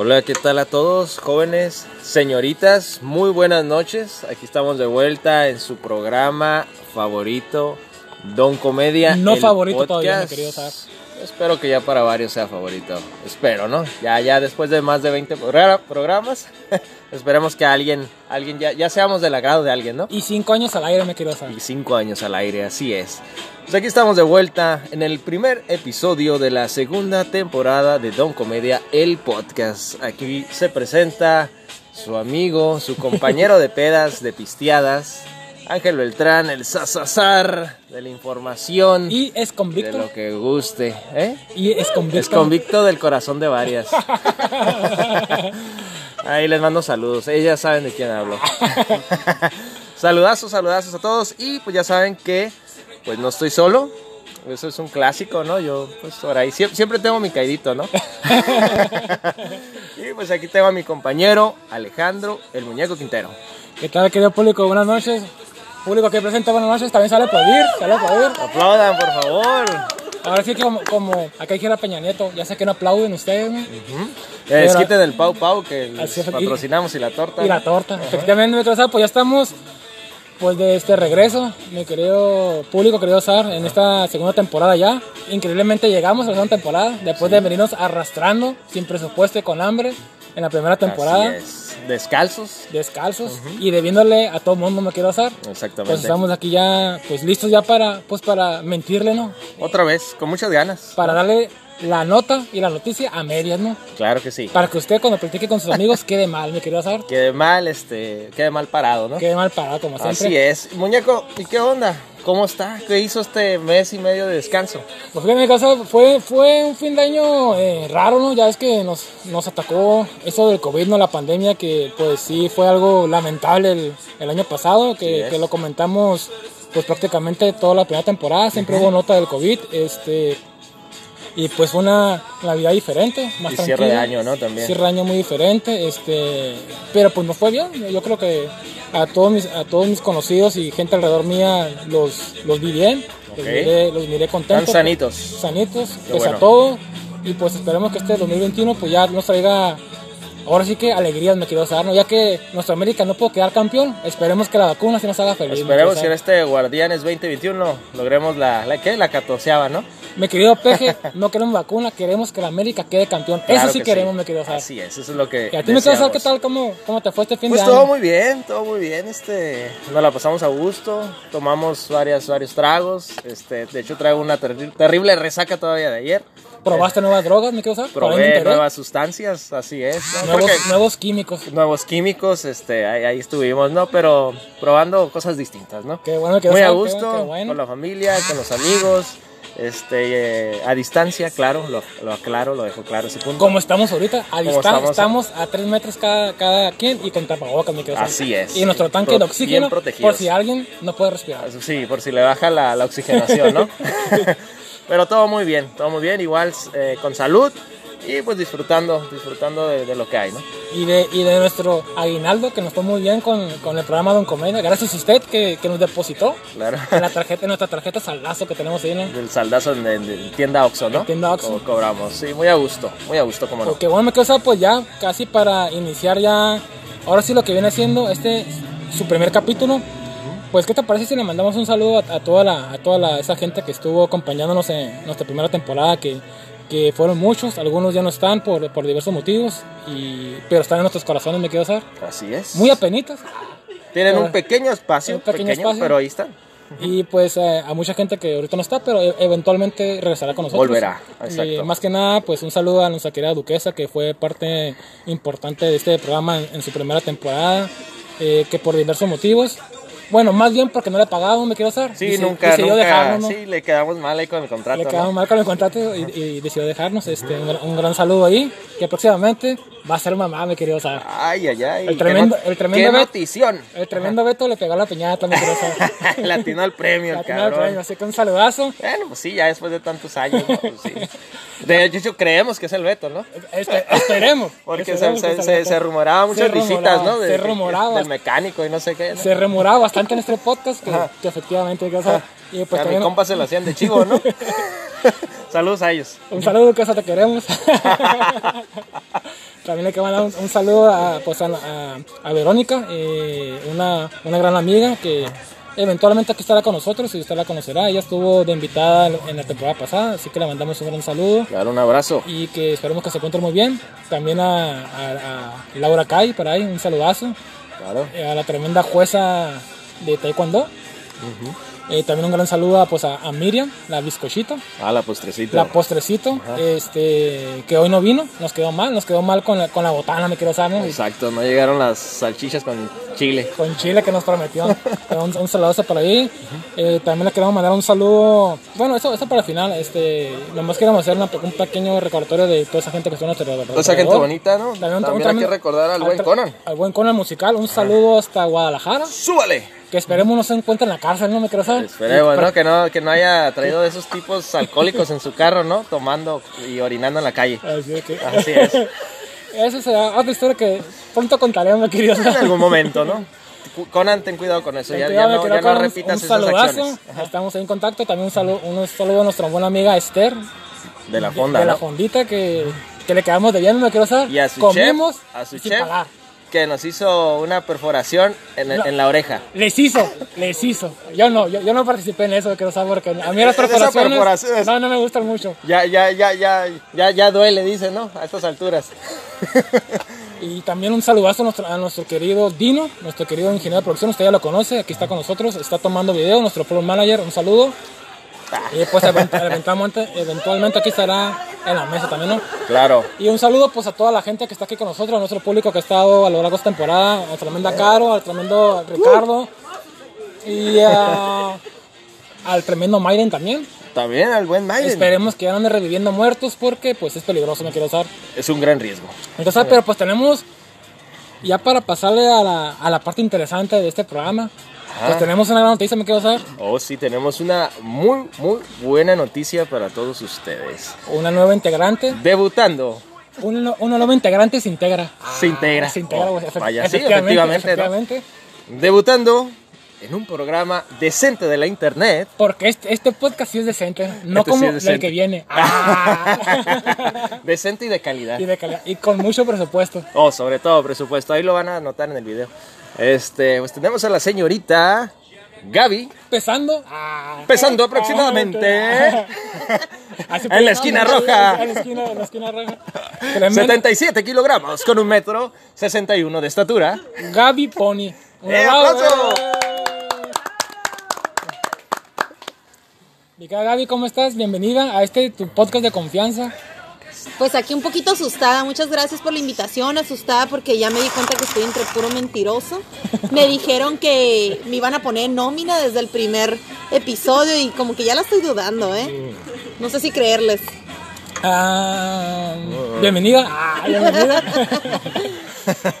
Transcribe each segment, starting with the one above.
Hola, ¿qué tal a todos, jóvenes, señoritas? Muy buenas noches. Aquí estamos de vuelta en su programa favorito, Don Comedia. No el favorito todavía, mi podcast. querido. Espero que ya para varios sea favorito. Espero, ¿no? Ya, ya después de más de 20 progra- programas, esperemos que alguien, alguien ya, ya seamos del agrado de alguien, ¿no? Y cinco años al aire, me quiero saber. Y cinco años al aire, así es. Pues aquí estamos de vuelta en el primer episodio de la segunda temporada de Don Comedia, el podcast. Aquí se presenta su amigo, su compañero de pedas, de pisteadas, Ángel Beltrán, el sasazar de la información, Y es de convicto. lo que guste. ¿eh? Y es convicto. Es convicto del corazón de varias. Ahí les mando saludos, ellas saben de quién hablo. saludazos, saludazos a todos y pues ya saben que pues no estoy solo. Eso es un clásico, ¿no? Yo pues por ahí siempre, siempre tengo mi caidito, ¿no? y pues aquí tengo a mi compañero Alejandro, el muñeco Quintero. ¿Qué tal, querido público? Buenas noches. Público que presenta buenas noches, también sale a aplaudir, sale a aplaudir. Aplaudan, por favor. Ahora sí que como, como acá dijera Peña Nieto, ya sé que no aplauden ustedes, ¿no? Desquiten el Pau Pau que les Así es, y- patrocinamos y la torta. Y la torta. Efectivamente, Sar, pues ya estamos pues de este regreso, mi querido público, querido Sar, en esta segunda temporada ya. Increíblemente llegamos a la segunda temporada, después de venirnos arrastrando, sin presupuesto y con hambre, en la primera temporada. Así es. Descalzos. descalzos y debiéndole a todo mundo me quiero hacer. Exactamente. Pues estamos aquí ya, pues listos ya para, pues para mentirle, ¿no? Otra vez, con muchas ganas. Para darle la nota y la noticia a medias, ¿no? Claro que sí. Para que usted cuando platique con sus amigos quede mal, me quiero hacer. Quede mal, este, quede mal parado, ¿no? Quede mal parado, como siempre. Así es. Muñeco, ¿y qué onda? ¿Cómo está? ¿Qué hizo este mes y medio de descanso? Pues fíjate, mi casa fue, fue un fin de año eh, raro, ¿no? Ya es que nos, nos atacó eso del COVID, ¿no? La pandemia, que pues sí fue algo lamentable el, el año pasado, que lo comentamos pues prácticamente toda la primera temporada, siempre hubo nota del COVID, este... Y pues fue una Navidad diferente, más Y tranquila. cierre de año, ¿no? También. Cierre de año muy diferente, este... Pero pues nos fue bien, yo creo que a todos mis, a todos mis conocidos y gente alrededor mía los, los vi bien, los, miré, los miré contentos Están sanitos. sanitos, Qué pese bueno. a todo. Y pues esperemos que este 2021 pues ya nos traiga, ahora sí que alegrías me quiero dar, ¿no? Ya que nuestra América no pudo quedar campeón, esperemos que la vacuna sí nos haga feliz. Esperemos que en este Guardianes 2021 logremos la, ¿la qué? La catorceava, ¿no? Mi querido Peje, no queremos vacuna, queremos que la América quede campeón. Claro Eso sí que queremos, me quiero saber. Así es, eso es lo que Y a ti me quiero saber qué tal, cómo, cómo te fue este fin Pues de todo año. muy bien, todo muy bien, este, nos la pasamos a gusto, tomamos varias, varios tragos, este, de hecho traigo una terri- terrible resaca todavía de ayer, ¿Probaste nuevas drogas, ahí me probé nuevas sustancias, así es, ¿no? Nuevos, químicos. nuevos químicos, este, ahí, ahí estuvimos, ¿no? Pero probando cosas distintas, ¿no? Qué bueno que Muy a gusto, qué bueno. con la familia, con los amigos, este, eh, a distancia, claro, lo, lo aclaro, lo dejo claro ese punto. Como estamos ahorita, a distancia, estamos? estamos, a 3 metros cada, cada quien y con tapabocas, quiero saber. Así es. Y nuestro tanque Pro- de oxígeno, por si alguien no puede respirar. Sí, por si le baja la, la oxigenación, ¿no? Pero todo muy bien, todo muy bien, igual eh, con salud y pues disfrutando, disfrutando de, de lo que hay, ¿no? Y de, y de nuestro aguinaldo, que nos fue muy bien con, con el programa Don Comedia. Gracias a usted que, que nos depositó Claro. en la tarjeta, en nuestra tarjeta saldazo que tenemos ahí. ¿no? Del saldazo en, en- en tienda Oxxo, ¿no? En tienda Oxxo. Co- cobramos, sí, muy a gusto, muy a gusto, como no. Porque bueno, me quedo pues ya casi para iniciar ya, ahora sí lo que viene siendo este, su primer capítulo. Pues, ¿qué te parece si le mandamos un saludo a, a toda, la, a toda la, esa gente que estuvo acompañándonos en nuestra primera temporada? Que, que fueron muchos, algunos ya no están por, por diversos motivos, y, pero están en nuestros corazones, me quiero saber. Así es. Muy apenitas. Tienen Pero- un pequeño espacio, un pequeño pequeño, espacio. pero ahí están. Y pues eh, a mucha gente que ahorita no está, pero e- eventualmente regresará con nosotros. Volverá, Y exacto. más que nada, pues un saludo a nuestra querida duquesa, que fue parte importante de este programa en, en su primera temporada, eh, que por diversos motivos, bueno, más bien porque no le pagamos, me quiero hacer. Sí, nunca, decidió nunca, dejarnos, ¿no? sí, le quedamos mal ahí con el contrato, Le ¿no? quedamos mal con el contrato y, y decidió dejarnos. Este, un, un gran saludo ahí, que próximamente va a ser mamá, me querido saber. Ay, ay, ay. El qué tremendo- not- el tremendo Qué. El tremendo Beto le pegó la piñata, me quiero saber. Latino al premio, el La tiene al cabrón. premio, así que un saludazo. Bueno, pues sí, ya después de tantos años, ¿no? Pues sí. De hecho, creemos que es el Beto, ¿no? Este, esperemos. Porque se, rumoraba muchas Se visitas, rumoraba, ¿no? De- se rumoraba. Del mecánico y no sé qué. ¿no? Se remoraba bastante en este podcast que, que efectivamente, que, o sea, Y pues a mi compa se lo hacían de chivo, ¿no? Saludos a ellos. Un saludo, que eso te queremos. También le quiero mandar un, un saludo a, pues, a, a- a Verónica, eh, una, una gran amiga que eventualmente aquí estará con nosotros y usted la conocerá. Ella estuvo de invitada en la temporada pasada, así que le mandamos un gran saludo Claro, un abrazo. y que esperemos que se encuentre muy bien. También a, a- a Laura Kai, por ahí, un saludazo. Claro. A la tremenda jueza de Taekwondo. Eh, también un gran saludo a, pues, a, a Miriam, la bizcochita. Ah, la postrecita. La postrecito, este, que hoy no vino, nos quedó mal, nos quedó mal con la, con la botana, me quiero saber, Exacto, no llegaron las salchichas con chile. con Chile que nos prometió. Un, un saludo por ahí. Eh, también le queremos mandar un saludo, bueno, eso, eso para el final, este, nomás queremos hacer una- un pequeño recordatorio de toda esa gente que estuvo en nuestro Toda esa gente bonita, ¿no? También, También, un- hay que recordar al buen Conan. Al buen Conan musical, un saludo hasta Guadalajara, ¡Súbale! Que esperemos no se encuentre en la cárcel, no me quiero saber. Esperemos, ¿no? Que, ¿no? que no haya traído de esos tipos alcohólicos en su carro, ¿no? Tomando y orinando en la calle. Así que, Así es. esa será otra historia que pronto contaremos, mi querido. En algún momento, ¿no? Conan, ten cuidado con eso. Ya, Ten ya no, ya no con un- repitas un esas. Estamos en contacto. También un saludo, un saludo a nuestra buena amiga Esther. De la fonda, de la ¿no? fondita que, que le quedamos de bien, me quiero saber. Y a su Comimos chef, a su chef, pagar. Que nos hizo una perforación en, No. en la oreja. Les hizo, les hizo. Yo no, yo, yo no participé en eso, me quiero saber, porque a mí las perforaciones perforación es- no, no me gustan mucho. Ya, ya, ya, ya, ya, ya duele, dice, ¿no? A estas alturas. Y también un saludazo a nuestro, a nuestro querido Dino, nuestro querido ingeniero de producción, usted ya lo conoce, aquí está con nosotros, está tomando video, nuestro floor manager, un saludo. Y pues event- eventualmente, eventualmente aquí estará en la mesa también, ¿no? Claro. Y un saludo pues a toda la gente que está aquí con nosotros, a nuestro público que ha estado a lo largo de esta temporada, a tremenda Caro, al tremendo Ricardo y a- al tremendo Maiden también. También al buen Maiden. Esperemos que ya no ande reviviendo muertos porque pues es peligroso, me quiero usar. Es un gran riesgo. Entonces, pero pues tenemos, ya para pasarle a la, a la parte interesante de este programa, pues Ajá. tenemos una gran noticia, me quiero saber. Oh, sí, tenemos una muy, muy buena noticia para todos ustedes. Una nueva integrante, Debutando, una, una nueva integrante se integra. se integra. Se integra, Oh, vaya, sí, efectivamente, ¿no? efectivamente. Debutando en un programa decente de la internet. Porque este, este podcast sí es decente, no Este sí como el que viene. Ah. decente y de calidad. y, de calidad, y con mucho presupuesto. Oh, sobre todo presupuesto. Ahí lo van a notar en el video. Este, pues tenemos a la señorita Gaby. Pesando. ah, Pesando aproximadamente. En la esquina roja. En la esquina, en la esquina roja. Tremendo. 77 kilogramos con un metro 61 de estatura. Gaby Pony. Un ¡Eh, aplauso. Gaby, ¿cómo estás? Bienvenida a este tu podcast de confianza. Pues aquí un poquito asustada. Muchas gracias por la invitación. Asustada porque ya me di cuenta que estoy entre puro mentiroso. Me dijeron que me iban a poner nómina desde el primer episodio y como que ya la estoy dudando, ¿eh? No sé si creerles. Ah, bienvenida. Ah, bienvenida.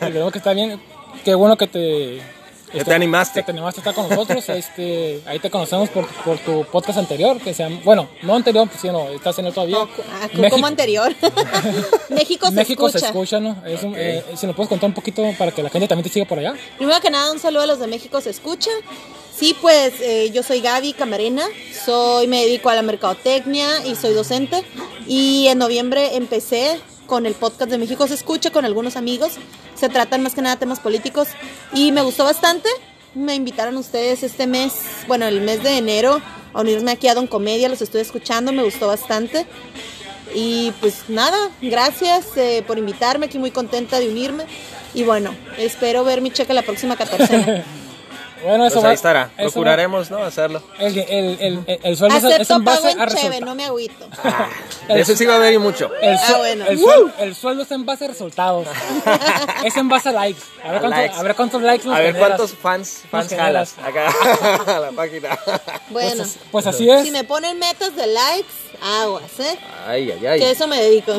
Creo que está bien. Qué bueno que te. Te animaste. Te animaste a estar con nosotros. Este, ahí te conocemos por, por tu podcast anterior, que se llama, bueno, no anterior, pues, sino estás en él todavía. Ah, México- como anterior. México se México se escucha. escucha, ¿no? Es un- eh, si nos puedes contar un poquito para que la gente también te siga por allá. Primero que nada, un saludo a los de México se escucha. Sí, pues eh, yo soy Gaby Camarena, soy, me dedico a la mercadotecnia y soy docente. Y en noviembre empecé con el podcast de México se escucha con algunos amigos. Se tratan más que nada temas políticos y me gustó bastante. Me invitaron ustedes este mes, bueno, el mes de enero, a unirme aquí a Don Comedia. Los estoy escuchando, me gustó bastante. Y pues nada, gracias eh, por invitarme, aquí muy contenta de unirme. Y bueno, espero ver mi cheque la próxima 14. Bueno, eso Pues va- ahí estará. eso Procuraremos, ¿no? Hacerlo. va- El, el, el, el, el sueldo es- en base pago en a cheve, resultados. no me agüito. De eso sí va a haber y mucho. El, Ah, bueno. el, suel- el sueldo es en base a resultados. es en base a likes. A ver, A cuántos, likes. a ver cuántos likes nos A ver generas. cuántos fans, fans jalas acá a la página. Bueno, Pues, pues así es. si me ponen metas de likes, aguas, ¿eh? Ay, ay, Que ay. eso me dedico.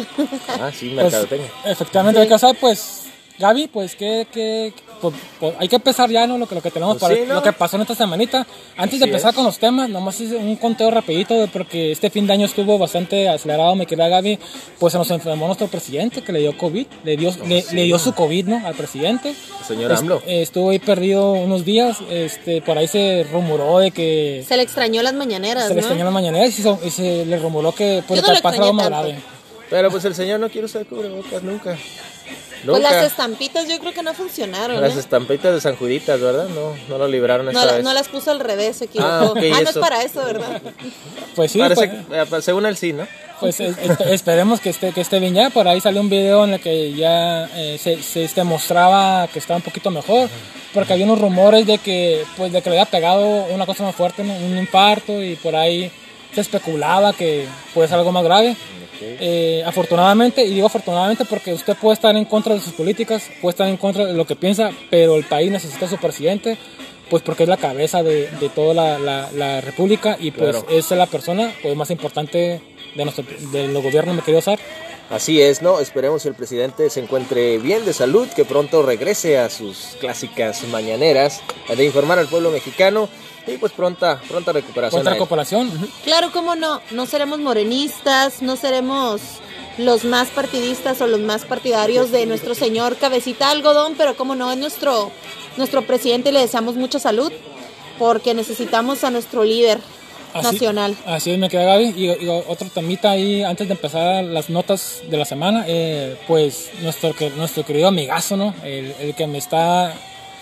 Ah, sí, Pues, mercadotecnia. efectivamente, hay que saber, pues, Gaby, pues, ¿qué, qué, pues, pues, hay que empezar ya, ¿no? Lo que, lo que tenemos Pues para sí, ¿no? lo que pasó en esta semanita. Antes de Así empezar es. con los temas, nomás hice un conteo rapidito, güey, porque este fin de año estuvo bastante acelerado, me queda Gaby. Pues se nos enfermó nuestro presidente, que le dio COVID, le dio, le, le dio su COVID, ¿no? Al presidente. Señor Est- AMLO. eh, estuvo ahí perdido unos días, este, por ahí se rumoró de que Se le extrañó las mañaneras, se le ¿no? extrañó la mañana y se, y se le rumoró que no le algo más grave. Pero pues el señor no quiere usar cubrebocas nunca. Pues las estampitas yo creo que no funcionaron, Las ¿eh? estampitas de San Juditas, ¿verdad? No, no lo libraron No, esta la- vez. no las puso al revés, se equivocó. Ah, Ah, no es para eso, ¿verdad? Pues sí, Parece, pues, eh, según él sí, ¿no? Pues es- es- esperemos que esté, que esté bien ya. Por ahí salió un video en el que ya eh, se, se este, mostraba que estaba un poquito mejor. Porque había unos rumores de que, pues, de que le había pegado una cosa más fuerte, ¿no? un infarto, y por ahí se especulaba que puede ser algo más grave. Eh, afortunadamente, y digo afortunadamente porque usted puede estar en contra de sus políticas, puede estar en contra de lo que piensa, pero el país necesita a su presidente, pues porque es la cabeza de, de toda la, la- la república y pues Claro. es la persona pues, más importante de nuestro de los gobiernos, me quería usar. Así es, ¿no? Esperemos que el presidente se encuentre bien de salud, que pronto regrese a sus clásicas mañaneras de informar al pueblo mexicano y pues pronta, pronta recuperación. Contra a él. cooperación. Claro, cómo no. No seremos morenistas, no seremos los más partidistas o los más partidarios de nuestro señor Cabecita de Algodón, pero como no, es nuestro, nuestro presidente y le deseamos mucha salud porque necesitamos a nuestro líder Así- nacional. Así es, me queda Gaby. Y, y otro temita ahí, antes de empezar las notas de la semana, eh, pues nuestro, que- nuestro querido amigazo, ¿no? El, el que me está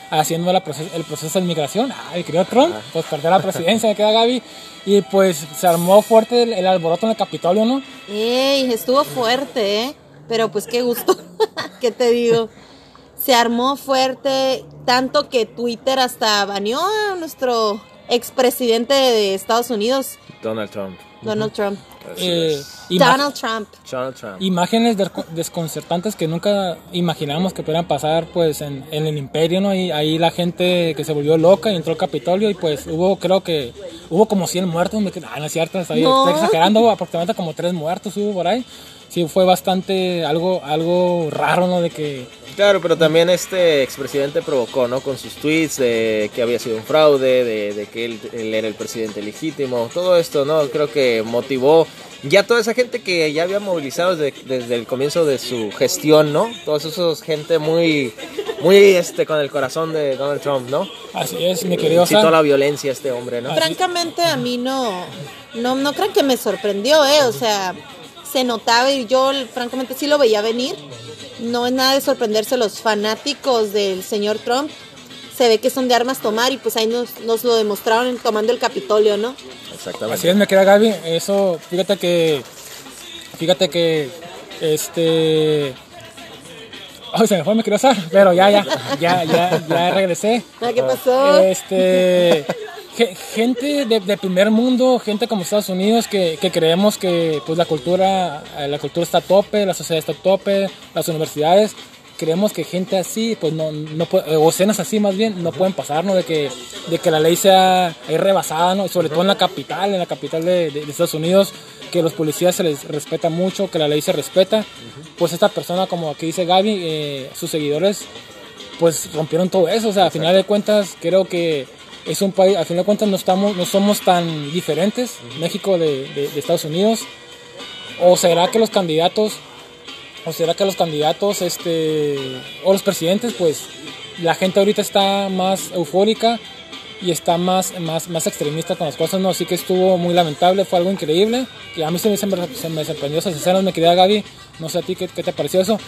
haciendo la proces- el proceso de migración, ah, el querido Trump, pues perdió la presidencia, me queda Gaby. Y pues se armó fuerte el, el alboroto en el Capitolio, ¿no? Ey, estuvo fuerte, ¿eh? Pero pues qué gusto. ¿Qué te digo? Se armó fuerte, tanto que Twitter hasta baneó a nuestro expresidente de Estados Unidos, Donald Trump. Donald Trump. Así Eh, es. Donald Trump. Donald Trump. imágenes desco- desconcertantes que nunca imaginamos que pudieran pasar pues en, en el imperio, ¿no? Y ahí la gente que se volvió loca y entró al Capitolio y pues hubo, creo que, hubo como 100 muertos, ah, no es cierto, estoy, No. estoy exagerando, aproximadamente como 3 muertos hubo por ahí. Sí, fue bastante algo, algo raro, ¿no? De que, Claro, pero también este expresidente provocó, ¿no? Con sus tweets de que había sido un fraude, de, de que él, él era el presidente legítimo, todo esto, ¿no? Creo que motivó ya toda esa gente que ya había movilizado desde, desde el comienzo de su gestión, ¿no? Todos esos gente muy, muy, este, con el corazón de Donald Trump, ¿no? así es, mi querido Incitó la violencia este hombre, ¿no? Francamente a mí no, no, no creo que me sorprendió, ¿eh? O sea, se notaba y yo francamente sí lo veía venir. No es nada de sorprenderse los fanáticos del señor Trump. Se ve que son de armas tomar y pues ahí nos, nos lo demostraron tomando el Capitolio, ¿no? Exactamente. Así es, me queda Gaby. Eso, fíjate que. Fíjate que. Este. Oh, se me fue, me quiero usar. Pero ya, ya. Ya, ya, ya regresé. Ah, ¿Qué pasó? Este. Ge- Gente de, de primer mundo, gente como Estados Unidos, que, que creemos que pues, la, cultura, eh, la cultura está a tope, la sociedad está a tope, las universidades. Creemos que gente así, pues no, no puede, o escenas así más bien, no pueden pasar, ¿no? De que, de que la ley sea rebasada, ¿no? Sobre todo en la capital, en la capital de, de- de Estados Unidos, que los policías se les respeta mucho, que la ley se respeta. Pues esta persona, como aquí dice Gaby, eh, sus seguidores pues rompieron todo eso. O sea, a final de cuentas, creo que es un país, a final de cuentas no, estamos, no somos tan diferentes, México de, de- de Estados Unidos. ¿O será que los candidatos, o será que los candidatos, este, o los presidentes, pues la gente ahorita está más eufórica y está más, más, más extremista con las cosas, ¿no? Así que estuvo muy lamentable, fue algo increíble. Y a mí se me, se me, se me sorprendió esas escenas, me quería Gaby, no sé a ti qué, qué te pareció eso.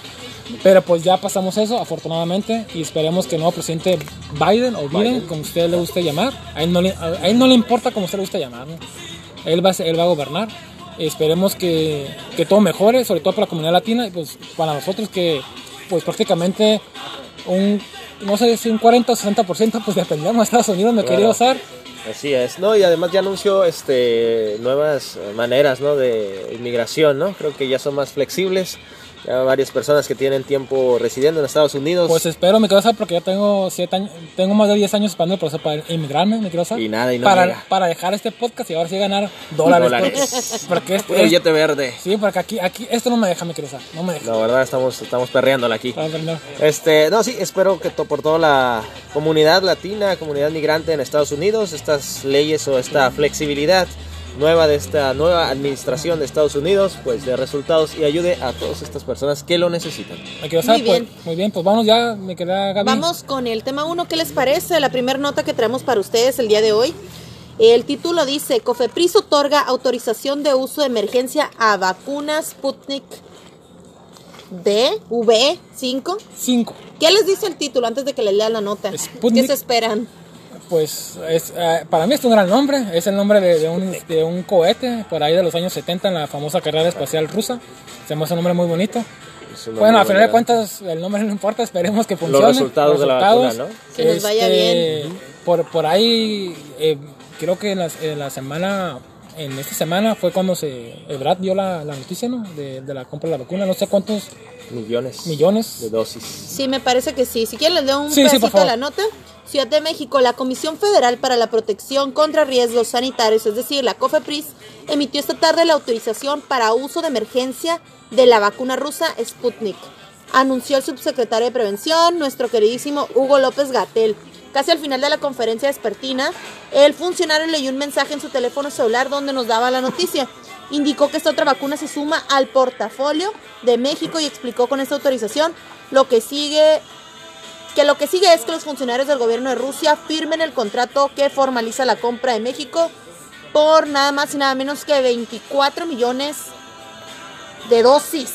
Pero pues ya pasamos eso, afortunadamente, y esperemos que el nuevo presidente Biden o Biden, como usted le guste llamar, a él no le, a él no le importa como usted le guste llamar, ¿no? él, va, él va a gobernar. Esperemos que, que todo mejore, sobre todo para la comunidad latina, y pues para nosotros que pues prácticamente un, no sé si un 40 o 60% pues dependemos de Estados Unidos, me Claro. quería usar. Así es, ¿no? Y además ya anunció este, nuevas maneras, ¿no? De inmigración, ¿no? Creo que ya son más flexibles. Ya varias personas que tienen tiempo residiendo en Estados Unidos. Pues espero, me quiero porque ya tengo siete años, tengo más de 10 años esperando el proceso para inmigrarme, me quiero. Y nada, y no para, llega. para dejar este podcast y ahora sí ganar dólares. Dólares. Porque, porque Puro este- billete verde. sí, porque aquí, aquí, esto no me deja, me quiero no me deja. La verdad, estamos, estamos perreándola aquí. Este, no, sí, espero que to- por toda la comunidad latina, comunidad migrante en Estados Unidos, estas leyes o esta flexibilidad nueva de esta nueva administración de Estados Unidos, pues de resultados y ayude a todas estas personas que lo necesitan. Me quiero saber, Muy pues, bien. muy bien, pues vamos ya, me queda Gaby. Vamos con el tema 1, ¿qué les parece? La primera nota que traemos para ustedes el día de hoy. El título dice, Cofepris otorga autorización de uso de emergencia a vacunas Sputnik D, V5. 5. ¿Qué les dice el título antes de que les lea la nota? Sputnik. ¿Qué se esperan? Pues es, eh, para mí es un gran nombre, es el nombre de, de un, de un cohete por ahí de los años 70 en la famosa carrera espacial rusa. Se me hace un nombre muy bonito. Bueno, a final de cuentas el nombre no importa, esperemos que funcione. resultados de la vacuna, ¿no? Que nos vaya bien. Por, por ahí, eh, creo que en la, en la semana, en esta semana fue cuando se, Ebrad dio la, la noticia, ¿no? De, de la compra de la vacuna, no sé cuántos millones millones. de dosis. Sí, me parece que sí. Si quieren les leo un Sí, sí, pedacito por favor. de la nota. Ciudad de México, la Comisión Federal para la Protección contra Riesgos Sanitarios, es decir, la COFEPRIS, emitió esta tarde la autorización para uso de emergencia de la vacuna rusa Sputnik. Anunció el subsecretario de Prevención, nuestro queridísimo Hugo López Gatel. Casi al final de la conferencia vespertina, el funcionario leyó un mensaje en su teléfono celular donde nos daba la noticia. Indicó que esta otra vacuna se suma al portafolio de México y explicó con esta autorización lo que sigue que lo que sigue es que los funcionarios del gobierno de Rusia firmen el contrato que formaliza la compra de México por nada más y nada menos que 24 millones de dosis.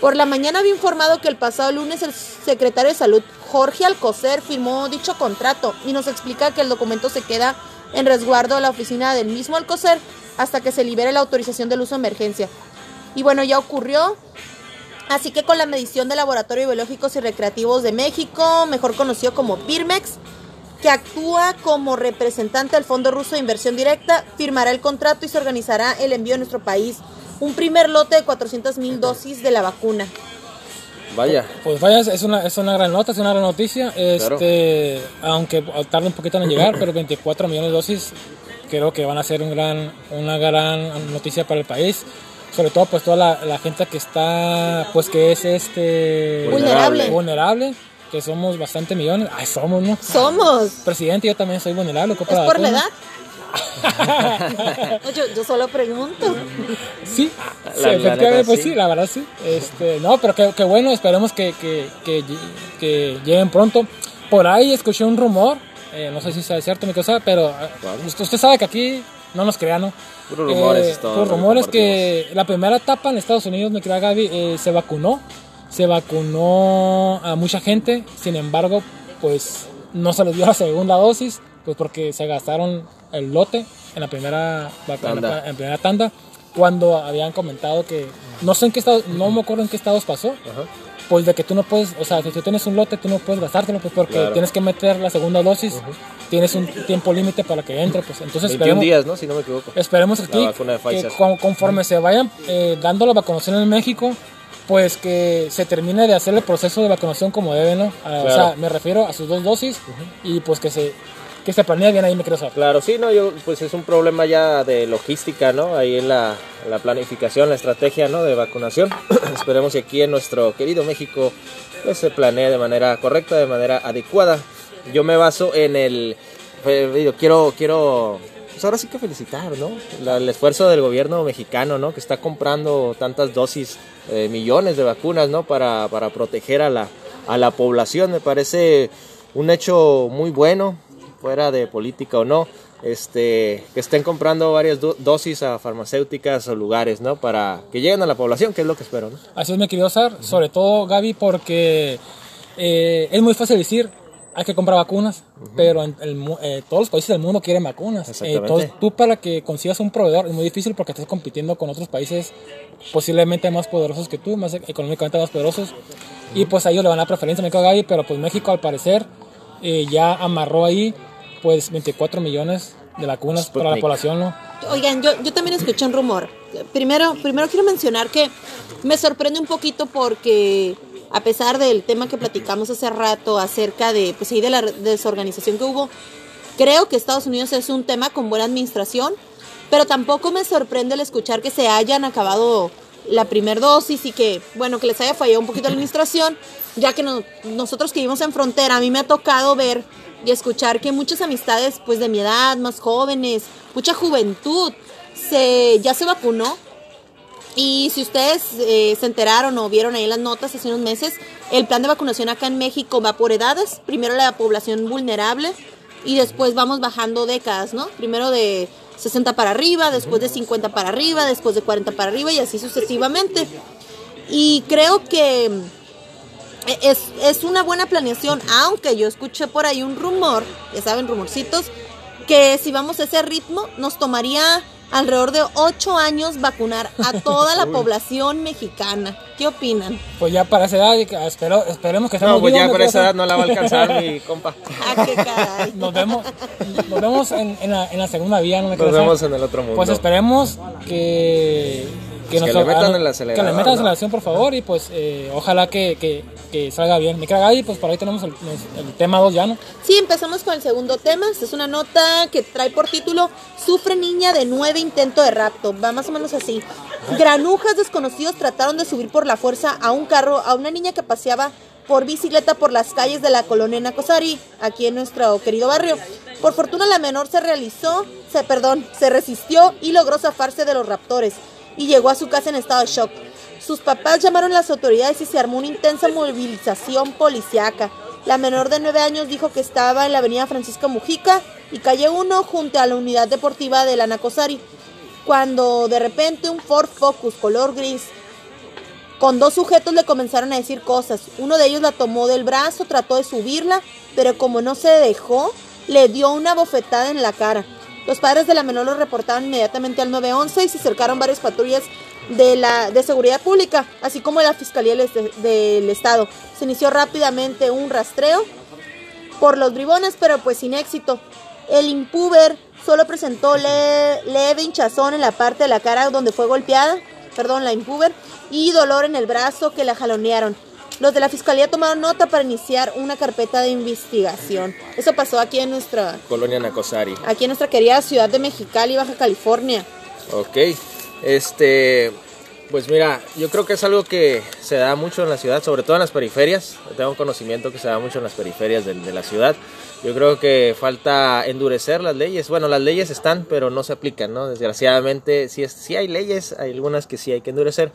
Por la mañana había informado que el pasado lunes el secretario de Salud, Jorge Alcocer, firmó dicho contrato y nos explica que el documento se queda en resguardo de la oficina del mismo Alcocer hasta que se libere la autorización del uso de emergencia. Y bueno, ya ocurrió. Así que con la medición de Laboratorio Biológicos y Recreativos de México, mejor conocido como Birmex, que actúa como representante del Fondo Ruso de Inversión Directa, firmará el contrato y se organizará el envío a nuestro país. Un primer lote de 400 mil dosis de la vacuna. Vaya, Pues vaya, es una, es una gran nota, es una gran noticia. Este, Aunque tarde un poquito en llegar, pero 24 millones de dosis creo que van a ser un gran, una gran noticia para el país. Sobre todo pues toda la, la gente que está, pues que es este Vulnerable. vulnerable, que somos bastante millones. Ay, somos, ¿no? Somos. Presidente, yo también soy vulnerable. ¿Es por la edad? No, yo, yo solo pregunto. Sí, La- sí, la efectivamente, neta, pues sí. sí. la verdad sí. Este, no, pero qué, qué bueno, esperemos que, que, que, lle- que lleguen pronto. Por ahí escuché un rumor, eh, no sé si sea cierto mi cosa, pero eh, usted, usted sabe que aquí no nos crean, ¿no? Puros rumores Eh, todo puros que rumores que la primera etapa en Estados Unidos, me crea Gaby, eh, se vacunó. Se vacunó a mucha gente, sin embargo, pues no se les dio la segunda dosis, pues porque se gastaron el lote en la primera, vac- en la- Tanda. en primera tanda, cuando habían comentado que, no sé en qué estado, no me acuerdo en qué estados pasó, Ajá. Pues de que tú no puedes, o sea, si tú tienes un lote, tú no puedes gastártelo, pues porque Claro. tienes que meter la segunda dosis, tienes un tiempo límite para que entre, pues entonces 21 esperemos, días, ¿no? Si no me equivoco. esperemos aquí que con- conforme se vayan eh, dando la vacunación en México, pues que se termine de hacer el proceso de vacunación como debe, ¿no? Ah, O sea, me refiero a sus dos dosis y pues que se, que se planee bien ahí, saber. Claro, sí, no, yo, pues es un problema ya de logística, ¿no? Ahí en la, la planificación, la estrategia, ¿no? De vacunación. Esperemos que aquí en nuestro querido México pues, se planee de manera correcta, de manera adecuada. Yo me baso en el, eh, quiero, quiero, pues ahora sí que felicitar, ¿no? El esfuerzo del gobierno mexicano, ¿no? Que está comprando tantas dosis, eh, millones de vacunas, ¿no? Para, para proteger a la, a la población. Me parece un hecho muy bueno, fuera de política o no, este, que estén comprando varias do- dosis a farmacéuticas o lugares, ¿no? Para que lleguen a la población, que es lo que espero, ¿no? Así es, me querido Sar, sobre todo Gaby, porque eh, es muy fácil decir, hay que comprar vacunas, pero en el eh, todos los países del mundo quieren vacunas. Eh, Exactamente. entonces, tú para que consigas un proveedor es muy difícil porque estás compitiendo con otros países posiblemente más poderosos que tú, más e- económicamente más poderosos. Y pues a ellos le van a dar preferencia, me quedo Gaby, pero pues México al parecer eh, ya amarró ahí pues 24 millones de vacunas para la Sputnik. población, ¿no? Oigan, yo, yo también escuché un rumor. Primero, primero quiero mencionar que me sorprende un poquito porque a pesar del tema que platicamos hace rato acerca de, pues, sí, de la desorganización que hubo, creo que Estados Unidos es un tema con buena administración, pero tampoco me sorprende el escuchar que se hayan acabado la primer dosis y que, bueno, que les haya fallado un poquito la administración, ya que no- nosotros que vivimos en frontera, a mí me ha tocado ver y escuchar que muchas amistades, pues de mi edad, más jóvenes, mucha juventud, se, ya se vacunó. Y si ustedes eh, se enteraron o vieron ahí las notas hace unos meses, el plan de vacunación acá en México va por edades. Primero la población vulnerable y después vamos bajando décadas, ¿no? Primero de 60 para arriba, después de 50 para arriba, después de 40 para arriba y así sucesivamente. Y creo que es, es una buena planeación, aunque yo escuché por ahí un rumor, ya saben, rumorcitos, que si vamos a ese ritmo nos tomaría alrededor de 8 años vacunar a toda la población mexicana. ¿Qué opinan? Pues ya para esa edad, espero, esperemos que estemos No, pues ya para esa edad no la va a alcanzar mi compa. Ah, qué caray. Nos vemos, nos vemos en, en la, en la segunda vía, ¿no? me Nos crees? vemos en el otro mundo. Pues esperemos que... Pues que nos- le metan ah, el acelerador, Que le metan ¿no? aceleración, por favor, y pues eh, ojalá que, que, que salga bien. Me caga y pues por ahí tenemos el, el tema 2 ya, ¿no? Sí, empezamos con el segundo tema. Esta es una nota que trae por título Sufre niña de nueve intento de rapto. Va más o menos así. Granujas desconocidos trataron de subir por la fuerza a un carro a una niña que paseaba por bicicleta por las calles de la colonia Nacosari, aquí en nuestro querido barrio. Por fortuna la menor se realizó, se perdón, se resistió y logró zafarse de los raptores y llegó a su casa en estado de shock. Sus papás llamaron a las autoridades y se armó una intensa movilización policiaca. La menor de 9 años dijo que estaba en la avenida Francisco Mujica y calle 1 junto a la unidad deportiva de la Nacosari, cuando de repente un Ford Focus color gris con dos sujetos le comenzaron a decir cosas. Uno de ellos la tomó del brazo, trató de subirla, pero como no se dejó, le dio una bofetada en la cara. Los padres de la menor lo reportaron inmediatamente al 911 y se acercaron varias patrullas de la de seguridad pública, así como la Fiscalía del Estado. Se inició rápidamente un rastreo por los bribones, pero pues sin éxito. El impuber solo presentó le- leve hinchazón en la parte de la cara donde fue golpeada, perdón, la impuber, y dolor en el brazo que la jalonearon. Los de la fiscalía tomaron nota para iniciar una carpeta de investigación. Eso pasó aquí en nuestra, Colonia Nacosari. aquí en nuestra querida ciudad de Mexicali, Baja California. Ok. Este. Pues mira, yo creo que es algo que se da mucho en la ciudad, sobre todo en las periferias. Tengo conocimiento que se da mucho en las periferias de, de la ciudad. Yo creo que falta endurecer las leyes. Bueno, las leyes están, pero no se aplican, ¿no? Desgraciadamente, sí, es, sí hay leyes, hay algunas que sí hay que endurecer.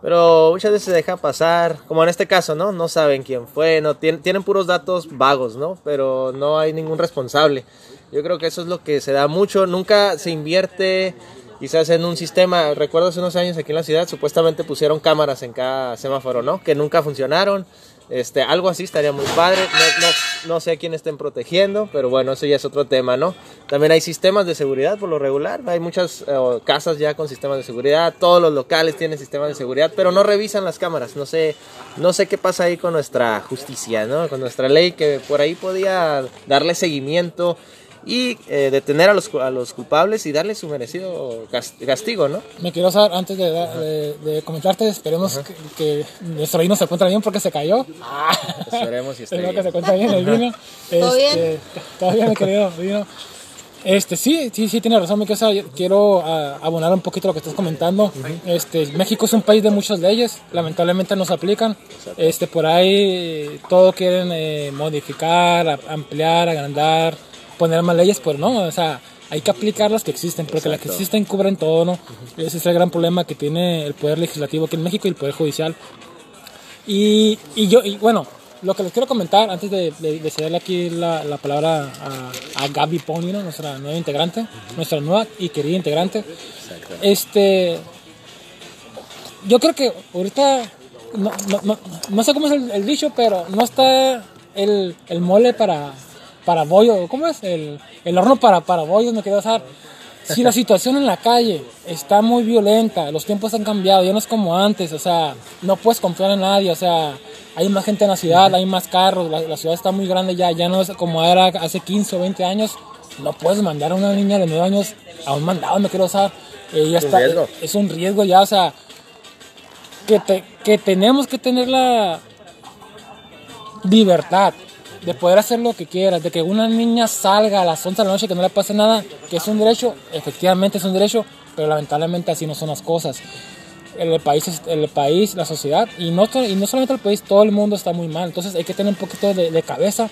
Pero muchas veces se deja pasar, como en este caso, ¿no? No saben quién fue, no tienen, tienen puros datos vagos, ¿no? Pero no hay ningún responsable. Yo creo que eso es lo que se da mucho. Nunca se invierte quizás en un sistema. Recuerdo hace unos años aquí en la ciudad, supuestamente pusieron cámaras en cada semáforo, ¿no? Que nunca funcionaron. Este, algo así estaría muy padre. No, no, no sé a quién estén protegiendo, pero bueno, eso ya es otro tema, ¿no? También hay sistemas de seguridad por lo regular. Hay muchas eh, casas ya con sistemas de seguridad. Todos los locales tienen sistemas de seguridad, pero no revisan las cámaras. No sé, no sé qué pasa ahí con nuestra justicia, ¿no? Con nuestra ley que por ahí podía darle seguimiento y eh, detener a los, a los culpables y darle su merecido cas- castigo, ¿no? Me quiero saber, antes de, de, de comentarte, esperemos que, que nuestro vino se encuentre bien porque se cayó. Esperemos si esté Espero que bien. se encuentre bien el vino. ¿Todo Este, bien? Todo bien, mi querido vino. Este, sí, sí, sí, tiene razón, mi casa. Quiero ah, abonar un poquito lo que estás comentando. Este, México es un país de muchas leyes, lamentablemente no se aplican. Este, por ahí todo quieren eh, modificar, a- ampliar, agrandar, poner más leyes, pues no, o sea, hay que aplicar las que existen, porque las que existen cubren todo, ¿no? Ese es el gran problema que tiene el poder legislativo aquí en México y el poder judicial. Y, y yo, y bueno, lo que les quiero comentar antes de, de, de cederle aquí la, la palabra a, a Gaby Pony, ¿no? nuestra nueva integrante, nuestra nueva y querida integrante. Este, yo creo que ahorita, no, no, no, no sé cómo es el, el dicho, pero no está el, el mole para, para bollo, ¿cómo es? El, el horno para, para bollos, me quedo usar. Si la situación en la calle está muy violenta, los tiempos han cambiado, ya no es como antes, o sea, no puedes confiar en nadie, o sea, hay más gente en la ciudad, hay más carros, la, la ciudad está muy grande ya, ya no es como era hace 15 o 20 años, no puedes mandar a una niña de 9 años a un mandado, me quiero usar. Es un está, riesgo. es un riesgo ya, o sea, que, te- que tenemos que tener la libertad de poder hacer lo que quieras, de que una niña salga a las 11 de la noche que no le pase nada, que es un derecho, efectivamente es un derecho, pero lamentablemente así no son las cosas. El país, el país, la sociedad, y no, y no solamente el país, todo el mundo está muy mal. Entonces hay que tener un poquito de, de cabeza,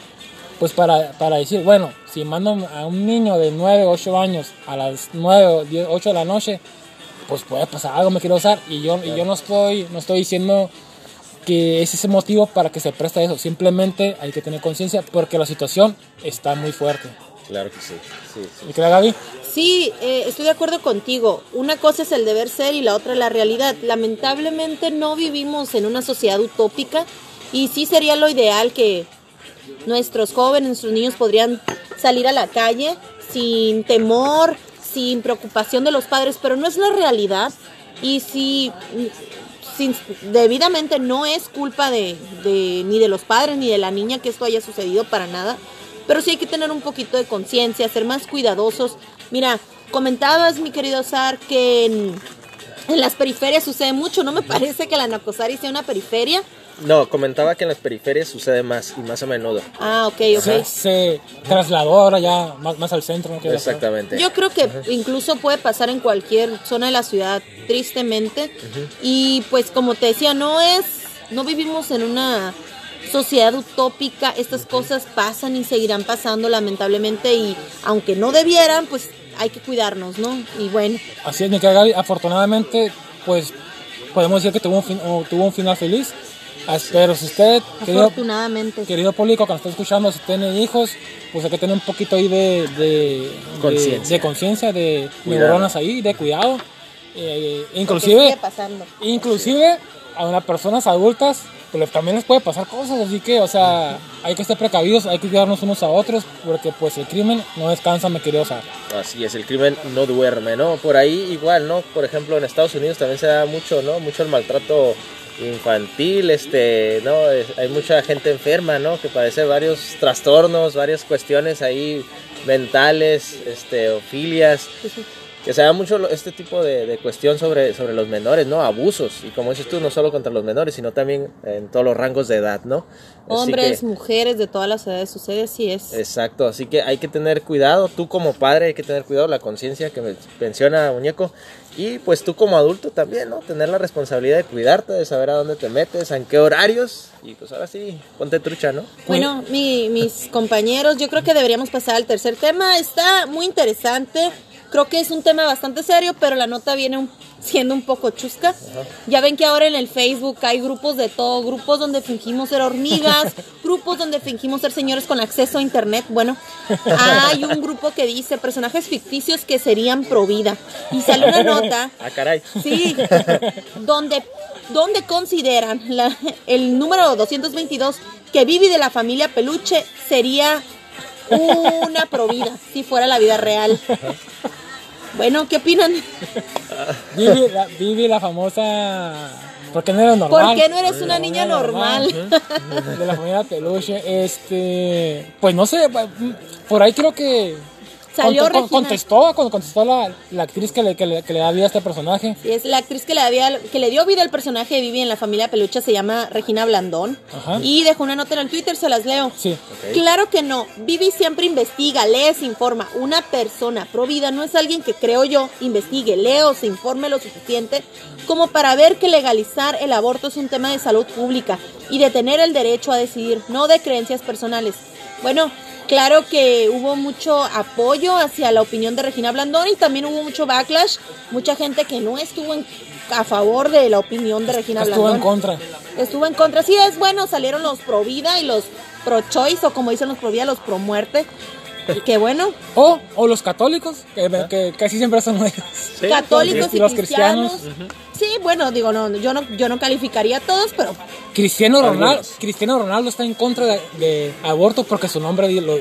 pues para, para decir, bueno, si mando a un niño de 9, 8 años a las 9 o 10, 8 de la noche, pues puede pasar algo, me quiero usar. Y yo, y yo no, estoy, no estoy diciendo que es ese motivo para que se preste a eso. Simplemente hay que tener conciencia porque la situación está muy fuerte. Claro que sí. sí, sí. ¿Y qué Gaby? Sí, eh, estoy de acuerdo contigo. Una cosa es el deber ser y la otra la realidad. Lamentablemente no vivimos en una sociedad utópica y sí sería lo ideal que nuestros jóvenes, nuestros niños podrían salir a la calle sin temor, sin preocupación de los padres, pero no es la realidad. Y si sin- debidamente no es culpa de, de- ni de los padres ni de la niña que esto haya sucedido para nada, pero sí hay que tener un poquito de conciencia, ser más cuidadosos. Mira, comentabas, mi querido Sar, que en, en las periferias sucede mucho, no me parece que la Nacosari sea una periferia. No, comentaba que en las periferias sucede más y más a menudo. Ah, ok, ok. Se, se trasladó ahora ya más, más al centro. ¿no? Que- Exactamente. Yo creo que incluso puede pasar en cualquier zona de la ciudad, tristemente. Y pues como te decía, no es, no vivimos en una sociedad utópica, estas cosas pasan y seguirán pasando lamentablemente y aunque no debieran, pues hay que cuidarnos, ¿no? Y bueno, Así es, mi querida Gaby. Afortunadamente, pues podemos decir que tuvo un, fin- tuvo un final feliz. As- Pero si usted, querido, afortunadamente. querido público que nos está escuchando, si tiene hijos, pues hay que tener un poquito ahí de, de, Conciencia. de conciencia, de Cuidado. neuronas ahí, de cuidado. Eh, inclusive, inclusive a unas personas adultas pues también les puede pasar cosas, así que, o sea, hay que estar precavidos, hay que cuidarnos unos a otros, porque pues el crimen no descansa, me querido Sar. Así es, el crimen no duerme, ¿no? Por ahí igual, ¿no? Por ejemplo, en Estados Unidos también se da mucho, ¿no? Mucho el maltrato infantil, este, ¿no? Hay mucha gente enferma, ¿no? Que padece varios trastornos, varias cuestiones ahí mentales, este, o filias. Que se da mucho este tipo de, de cuestión sobre, sobre los menores, ¿no? Abusos. Y como dices tú, no solo contra los menores, sino también en todos los rangos de edad, ¿no? Hombres, que- mujeres, de todas las edades sucede, así es. Exacto, así que hay que tener cuidado, tú como padre hay que tener cuidado, la conciencia que me- menciona Muñeco, y pues tú como adulto también, ¿no? Tener la responsabilidad de cuidarte, de saber a dónde te metes, en qué horarios, y pues ahora sí, ponte trucha, ¿no? Bueno, mi- mis compañeros, yo creo que deberíamos pasar al tercer tema. Está muy interesante. Creo que es un tema bastante serio, pero la nota viene un- siendo un poco chusca. Ya ven que ahora en el Facebook hay grupos de todo, grupos donde fingimos ser hormigas, grupos donde fingimos ser señores con acceso a internet. Bueno, hay un grupo que dice personajes ficticios que serían pro vida. Y sale una nota Ah, caray. Sí, donde, donde consideran la- el número 222 que Vivi de la familia Peluche sería una provida si fuera la vida real. Bueno, ¿qué opinan? Vivi, la, Vivi, la famosa. ¿Por qué no eres normal? ¿Por qué no eres una niña familia normal? De la familia Peluche. Este. Pues no sé, pa- por ahí creo que. Salió con- con- Regina. contestó, con- contestó la, la actriz que le, que, le, que le da vida a este personaje. Sí, es la actriz que le, había, que le dio vida al personaje de Vivi en la familia Peluche, se llama Regina Blandón. Ajá. Y dejó una nota en el Twitter, se las leo. Sí. Claro que no. Vivi siempre investiga, lee, se informa. Una persona pro vida no es alguien que creo yo investigue, leo, se informe lo suficiente como para ver que legalizar el aborto es un tema de salud pública y de tener el derecho a decidir, no de creencias personales. Bueno, claro que hubo mucho apoyo hacia la opinión de Regina Blandón y también hubo mucho backlash, mucha gente que no estuvo en- a favor de la opinión de Regina Estuvo Blandón en contra. estuvo en contra. Sí, es bueno, salieron los pro vida y los pro choice, o como dicen los pro vida, los pro muerte. Qué bueno, O, o los católicos, que, que casi siempre son ellos. Sí, católicos y los cristianos. cristianos. Sí, bueno, digo, no, yo no, yo no calificaría a todos, pero Cristiano Ronaldo. Cristiano Ronaldo está en contra de, de aborto porque su nombre lo,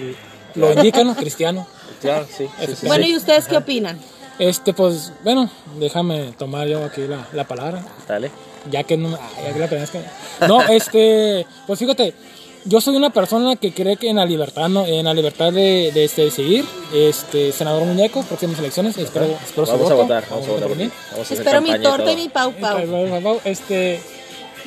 lo indica, ¿no? Cristiano. Claro, sí. sí, sí. bueno, ¿y ustedes qué opinan? Este, pues, bueno, déjame tomar yo aquí la, la palabra. Dale. Ya que no, ya que la tenés que... No, este, pues fíjate, yo soy una persona que cree que en la libertad, ¿no? en la libertad de, de, este, decidir, este, senador muñeco, próximas elecciones, espero, espero Vamos su a voto. votar, vamos a votar mí. ti. Vamos a hacer Espero mi torta y mi pau pau. Este,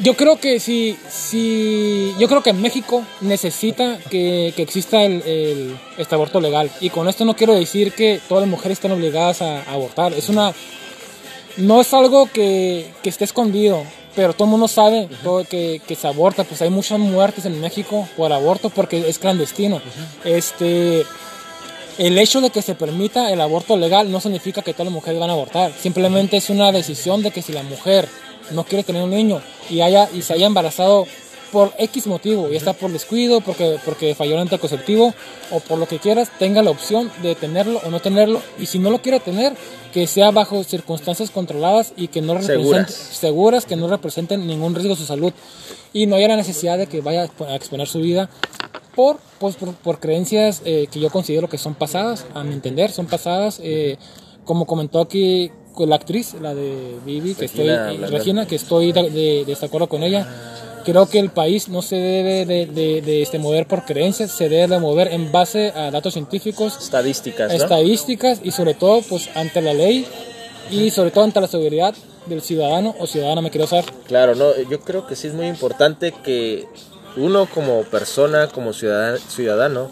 yo creo que sí, sí, yo creo que México necesita que, que exista el, el- este aborto legal. Y con esto no quiero decir que todas las mujeres estén obligadas a, a abortar. Es una, no es algo que, que esté escondido, pero todo el mundo sabe todo que, que se aborta. Pues hay muchas muertes en México por aborto porque es clandestino. Este, el hecho de que se permita el aborto legal no significa que todas las mujeres van a abortar. Simplemente es una decisión de que si la mujer no quiere tener un niño y, haya, y se haya embarazado por X motivo, ya está por descuido, porque, porque falló el anticonceptivo o por lo que quieras, tenga la opción de tenerlo o no tenerlo. Y si no lo quiere tener, que sea bajo circunstancias controladas y que no representen, Seguras. seguras, que no representen ningún riesgo a su salud. Y no haya la necesidad de que vaya a exponer su vida por, pues, por, por creencias eh, que yo considero que son pasadas, a mi entender, son pasadas. eh, como comentó aquí la actriz, la de Vivi, que Regina estoy. Regina, que estoy de, de- desacuerdo con ella. Creo que el país no se debe de, de- de, este, mover por creencias, se debe de mover en base a datos científicos, Estadísticas, ¿no? estadísticas y sobre todo pues ante la ley y sobre todo ante la seguridad del ciudadano o ciudadana, me quiero usar. Claro, no, yo creo que sí es muy importante que uno como persona, como ciudadano, ciudadano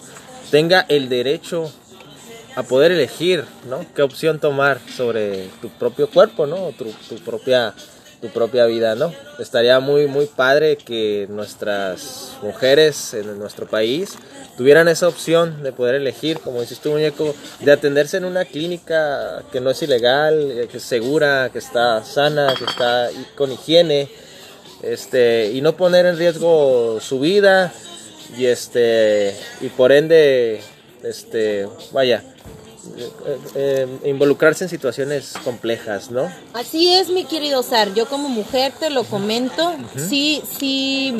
tenga el derecho a poder elegir, ¿no? Qué opción tomar sobre tu propio cuerpo, ¿no? Tu, tu propia tu propia vida, ¿no? Estaría muy muy padre que nuestras mujeres en nuestro país tuvieran esa opción de poder elegir, como dices tú, muñeco, de atenderse en una clínica que no es ilegal, eh, que es segura, que está sana, que está con higiene, este, y no poner en riesgo su vida y este y por ende este vaya eh, eh, involucrarse en situaciones complejas, ¿no? Así es, mi querido Sar. Yo como mujer te lo comento. Sí, sí,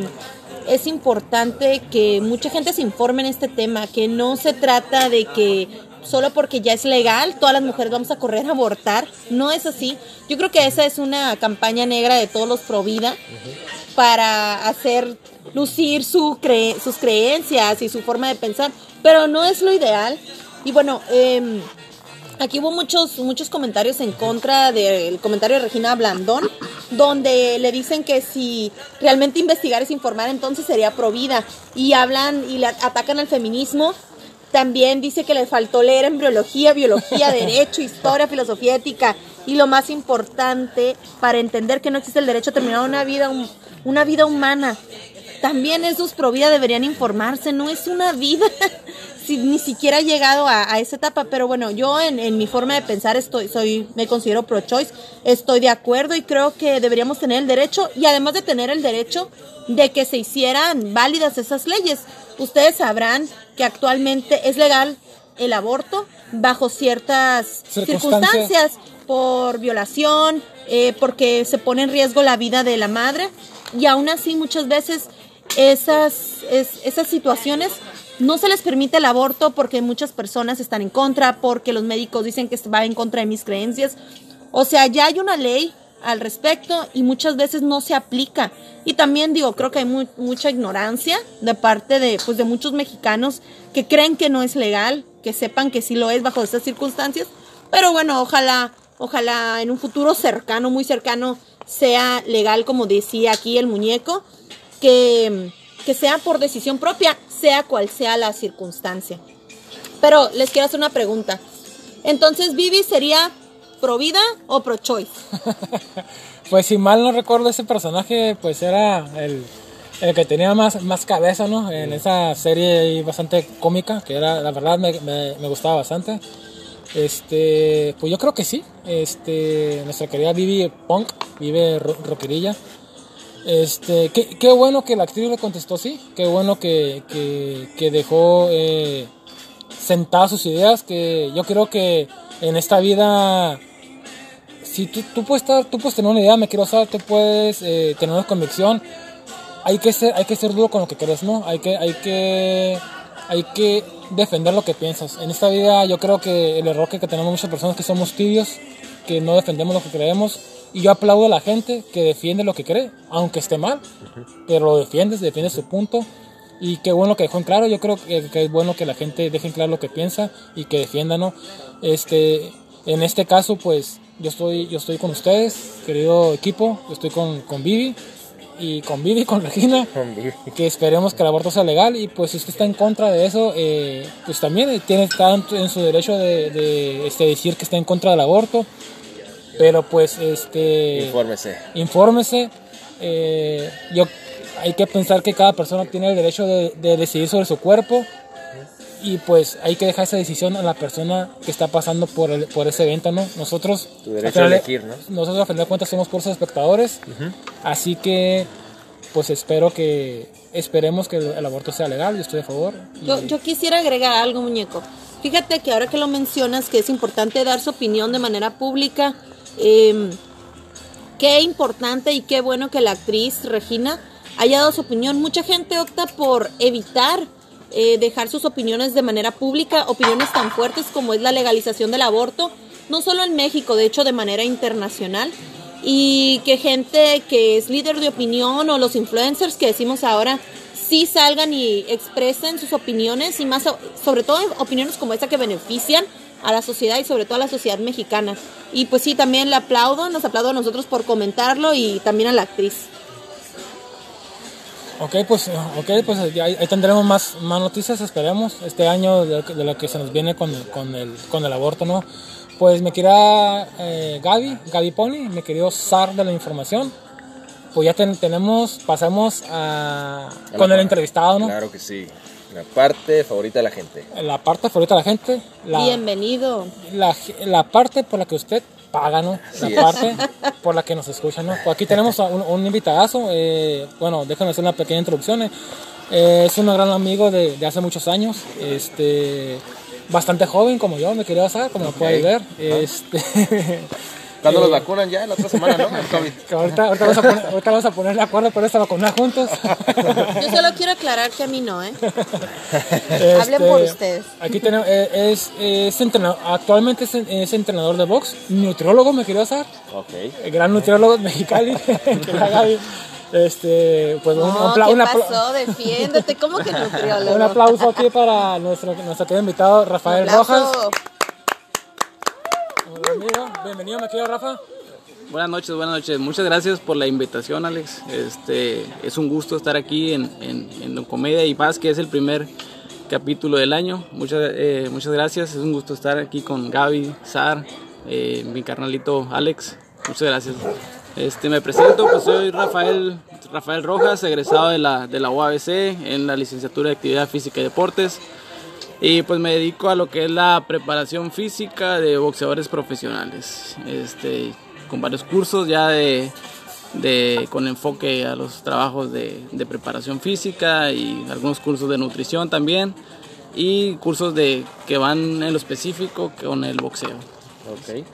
es importante que mucha gente se informe en este tema, que no se trata de que solo porque ya es legal, todas las mujeres vamos a correr a abortar. No es así. Yo creo que esa es una campaña negra de todos los pro vida para hacer lucir su cre- sus creencias y su forma de pensar, pero no es lo ideal. Y bueno, em, Aquí hubo muchos, muchos comentarios en contra del comentario de Regina Blandón, donde le dicen que si realmente investigar es informar, entonces sería provida. Y hablan y le atacan al feminismo. También dice que le faltó leer embriología, biología, derecho, historia, filosofía ética. Y lo más importante, para entender que no existe el derecho a terminar una vida, una vida humana. También esos pro vida deberían informarse, no es una vida. si ni siquiera ha llegado a, a esa etapa, pero bueno, yo en, en mi forma de pensar estoy, soy, me considero pro choice, estoy de acuerdo y creo que deberíamos tener el derecho y además de tener el derecho de que se hicieran válidas esas leyes. Ustedes sabrán que actualmente es legal el aborto bajo ciertas Circunstancias. circunstancias por violación, eh, porque se pone en riesgo la vida de la madre y aún así muchas veces esas, es- esas situaciones no se les permite el aborto porque muchas personas están en contra, porque los médicos dicen que va en contra de mis creencias. O sea, ya hay una ley al respecto y muchas veces no se aplica. Y también digo, creo que hay mu- mucha ignorancia de parte de, pues, de muchos mexicanos que creen que no es legal, que sepan que sí lo es bajo estas circunstancias. Pero bueno, ojalá, ojalá en un futuro cercano, muy cercano, sea legal, como decía aquí el muñeco, que, que sea por decisión propia, sea cual sea la circunstancia. Pero les quiero hacer una pregunta. Entonces, Vivi sería pro vida o pro choice? Pues si mal no recuerdo ese personaje, pues era el, el que tenía más, más cabeza, ¿no? En esa serie bastante cómica, que era, la verdad me, me, me gustaba bastante. Este, pues yo creo que sí. Este, nuestra querida Vivi Punk, vive ro- rockerilla. Este, qué, qué bueno que la actriz le contestó sí, qué bueno que, que, que dejó eh, sentadas sus ideas, que yo creo que en esta vida si tú, tú puedes estar, tú puedes tener una idea, me quiero saber, tú puedes eh, tener una convicción, hay que ser, hay que ser duro con lo que crees, ¿no? Hay que, hay que, hay que defender lo que piensas. En esta vida yo creo que el error que, que tenemos muchas personas es que somos tibios, que no defendemos lo que creemos. Y yo aplaudo a la gente que defiende lo que cree, aunque esté mal, pero lo defiendes, defiendes su punto. Y qué bueno que dejó en claro, yo creo que, que es bueno que la gente deje en claro lo que piensa y que defienda, ¿no? Este, en este caso, pues yo estoy, yo estoy con ustedes, querido equipo, yo estoy con, con Vivi y con Vivi, con Regina, que esperemos que el aborto sea legal y pues si usted está en contra de eso, eh, pues también tiene está en su derecho de, de, este, decir que está en contra del aborto, pero pues este Infórmese. infórmese. Eh, yo hay que pensar que cada persona tiene el derecho de, de decidir sobre su cuerpo y pues hay que dejar esa decisión a la persona que está pasando por, el, por ese evento, ¿no? Nosotros, Tu derecho al final a de- elegir, ¿no? nosotros a final de cuentas somos puros espectadores, así que pues espero que, esperemos que el, el aborto sea legal, yo estoy a favor. y- Yo, yo quisiera agregar algo, muñeco. Fíjate que ahora que lo mencionas, que es importante dar su opinión de manera pública, eh, qué importante y qué bueno que la actriz Regina haya dado su opinión. Mucha gente opta por evitar eh, dejar sus opiniones de manera pública, opiniones tan fuertes como es la legalización del aborto, no solo en México, de hecho de manera internacional. Y que gente que es líder de opinión o los influencers que decimos ahora sí salgan y expresen sus opiniones y más so- sobre todo opiniones como esta que benefician a la sociedad y sobre todo a la sociedad mexicana. Y pues sí, también le aplaudo, nos aplaudo a nosotros por comentarlo y también a la actriz. Ok, pues, okay, pues ahí ahí tendremos más, más noticias, esperemos, este año de, de lo que se nos viene con, el- con, el, con el aborto, ¿no? Pues me quería eh, Gaby, Gaby Pony, me querido zar de la información. Pues ya ten- tenemos, pasamos a, con el entrevistado, ¿no? Claro que sí. La parte favorita de la gente. La parte favorita de la gente, la, Bienvenido. la, la parte por la que usted paga, ¿no? Así La es. parte por la que nos escucha, ¿no? Pues aquí tenemos a un, un invitadazo, eh, bueno, déjenme hacer una pequeña introducción. eh. Eh, es un gran amigo de, de hace muchos años, este, bastante joven como yo, me quería saber, como lo puedes ver. Este, ¿Cuándo los eh, vacunan ya? La otra semana, ¿no? El COVID. que ahorita, ahorita, vamos a poner, ahorita vamos a poner de acuerdo por esta vacuna juntos. Yo solo quiero aclarar que a mí no, ¿eh? Este, Hablen por ustedes. Aquí tenemos, eh, es, es entrenador, actualmente es, es entrenador de box, nutriólogo, me quería saber. Ok. el gran nutriólogo de Mexicali, que la Gaby. Este, pues un, un No, apla- ¿qué un apla- pasó? Defiéndete. ¿Cómo que nutriólogo? un aplauso aquí para nuestro, nuestro querido invitado Rafael Aplauso. Rojas. Amigo. Bienvenido, me querido Rafa. Buenas noches, buenas noches. Muchas gracias por la invitación, Alex. Este, es un gusto estar aquí en, en, en Comedia y más que es el primer capítulo del año. Muchas, eh, muchas gracias. Es un gusto estar aquí con Gaby, Sar, eh, mi carnalito Alex. Muchas gracias. Este, me presento, pues soy Rafael, Rafael Rojas, egresado de la, de la UABC en la licenciatura de Actividad Física y Deportes. Y pues me dedico a lo que es la preparación física de boxeadores profesionales. Este, con varios cursos ya de, de- con enfoque a los trabajos de, de preparación física y algunos cursos de nutrición también. Y cursos de, que van en lo específico con el boxeo. Ok.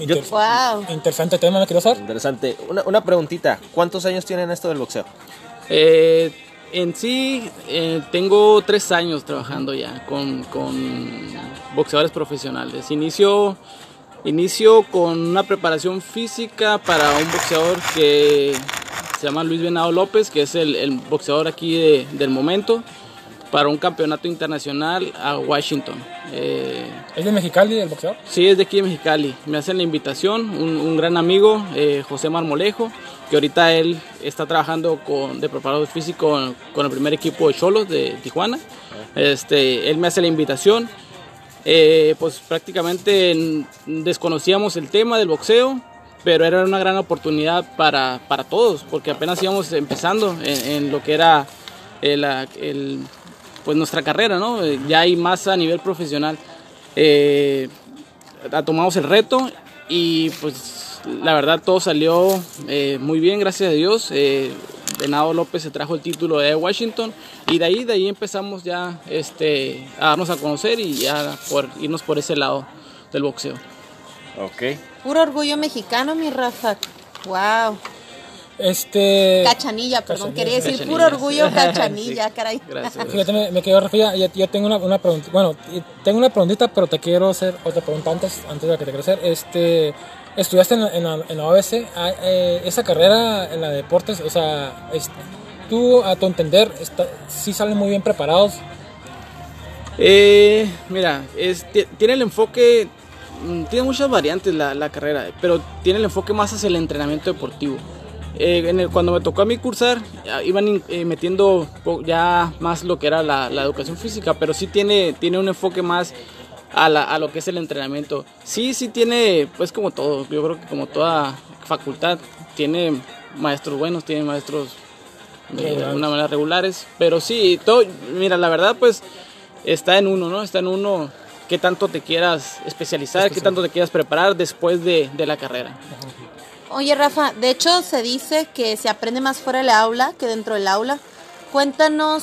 Inter- Wow. Interesante tema, me quiero saber. Interesante. Una, una preguntita. ¿Cuántos años tienen esto del boxeo? Eh, en sí, eh, tengo tres años trabajando ya con, con boxeadores profesionales. Inicio, inicio con una preparación física para un boxeador que se llama Luis Venado López, que es el, el boxeador aquí de- del momento, para un campeonato internacional a Washington. Eh, ¿Es de Mexicali el boxeador? Sí, es de aquí de Mexicali. Me hacen la invitación, un, un gran amigo, eh, José Marmolejo, que ahorita él está trabajando con, de preparador físico con, con el primer equipo de Cholos de Tijuana. Este, él me hace la invitación. Eh, pues prácticamente desconocíamos el tema del boxeo, pero era una gran oportunidad para, para todos, porque apenas íbamos empezando en, en lo que era el, el- pues nuestra carrera, ¿no? Eh, Ya hay más a nivel profesional. Eh, tomamos el reto y pues la verdad todo salió eh, muy bien, gracias a Dios. Eh, Venado López se trajo el título de Washington y de ahí, de ahí empezamos ya este, a darnos a conocer y ya por irnos por ese lado del boxeo. Ok. Puro orgullo mexicano, mi Rafa. Wow. Este. Cachanilla, perdón. Quería decir Cachanilla, puro orgullo, cachanilla, Sí. caray. Gracias. Fíjate, me, me quedo Rafa, ya, ya- ya tengo una, una pregunta. Bueno, tengo una preguntita, pero te quiero hacer otra pregunta antes, antes de la que te quiero hacer. Este, estudiaste en la, en OBC, ah, eh, esa carrera en la de deportes, o sea, tú, a tu entender, está, sí salen muy bien preparados? Eh, mira, tiene el enfoque, mm, tiene muchas variantes la, la carrera, pero tiene el enfoque más hacia el entrenamiento deportivo. Eh, cuando me tocó a mí cursar, iban eh, metiendo ya más lo que era la, la educación física, pero sí tiene, tiene un enfoque más a, la- a lo que es el entrenamiento. Sí, sí tiene, pues como todo, yo creo que como toda facultad, tiene maestros buenos, tiene maestros eh, de alguna manera regulares, pero sí, todo, mira, la verdad pues está en uno, ¿no? Está en uno qué tanto te quieras especializar, qué tanto te quieras preparar después de, de la carrera. Oye, Rafa, de hecho se dice que se aprende más fuera del aula que dentro del aula. Cuéntanos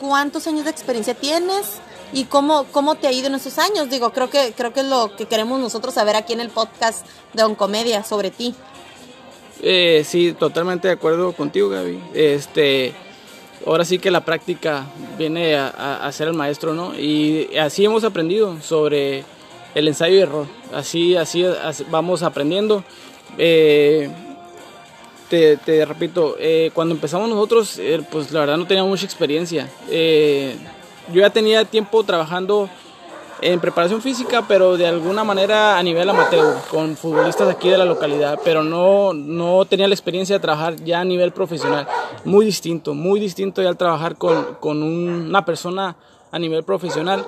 cuántos años de experiencia tienes y cómo, cómo te ha ido en esos años. Digo, creo que, creo que es lo que queremos nosotros saber aquí en el podcast de Oncomedia sobre ti. Eh, sí, totalmente de acuerdo contigo, Gaby. Este, ahora sí que la práctica viene a, ser el maestro, ¿no? Y así hemos aprendido sobre el ensayo y error. Así, así, así vamos aprendiendo. Eh, te, te repito, eh, cuando empezamos nosotros, eh, pues la verdad no teníamos mucha experiencia. Eh, yo ya tenía tiempo trabajando en preparación física, pero de alguna manera a nivel amateur, con futbolistas aquí de la localidad, pero no, no tenía la experiencia de trabajar ya a nivel profesional. Muy distinto, muy distinto ya al trabajar con, con un- una persona a nivel profesional.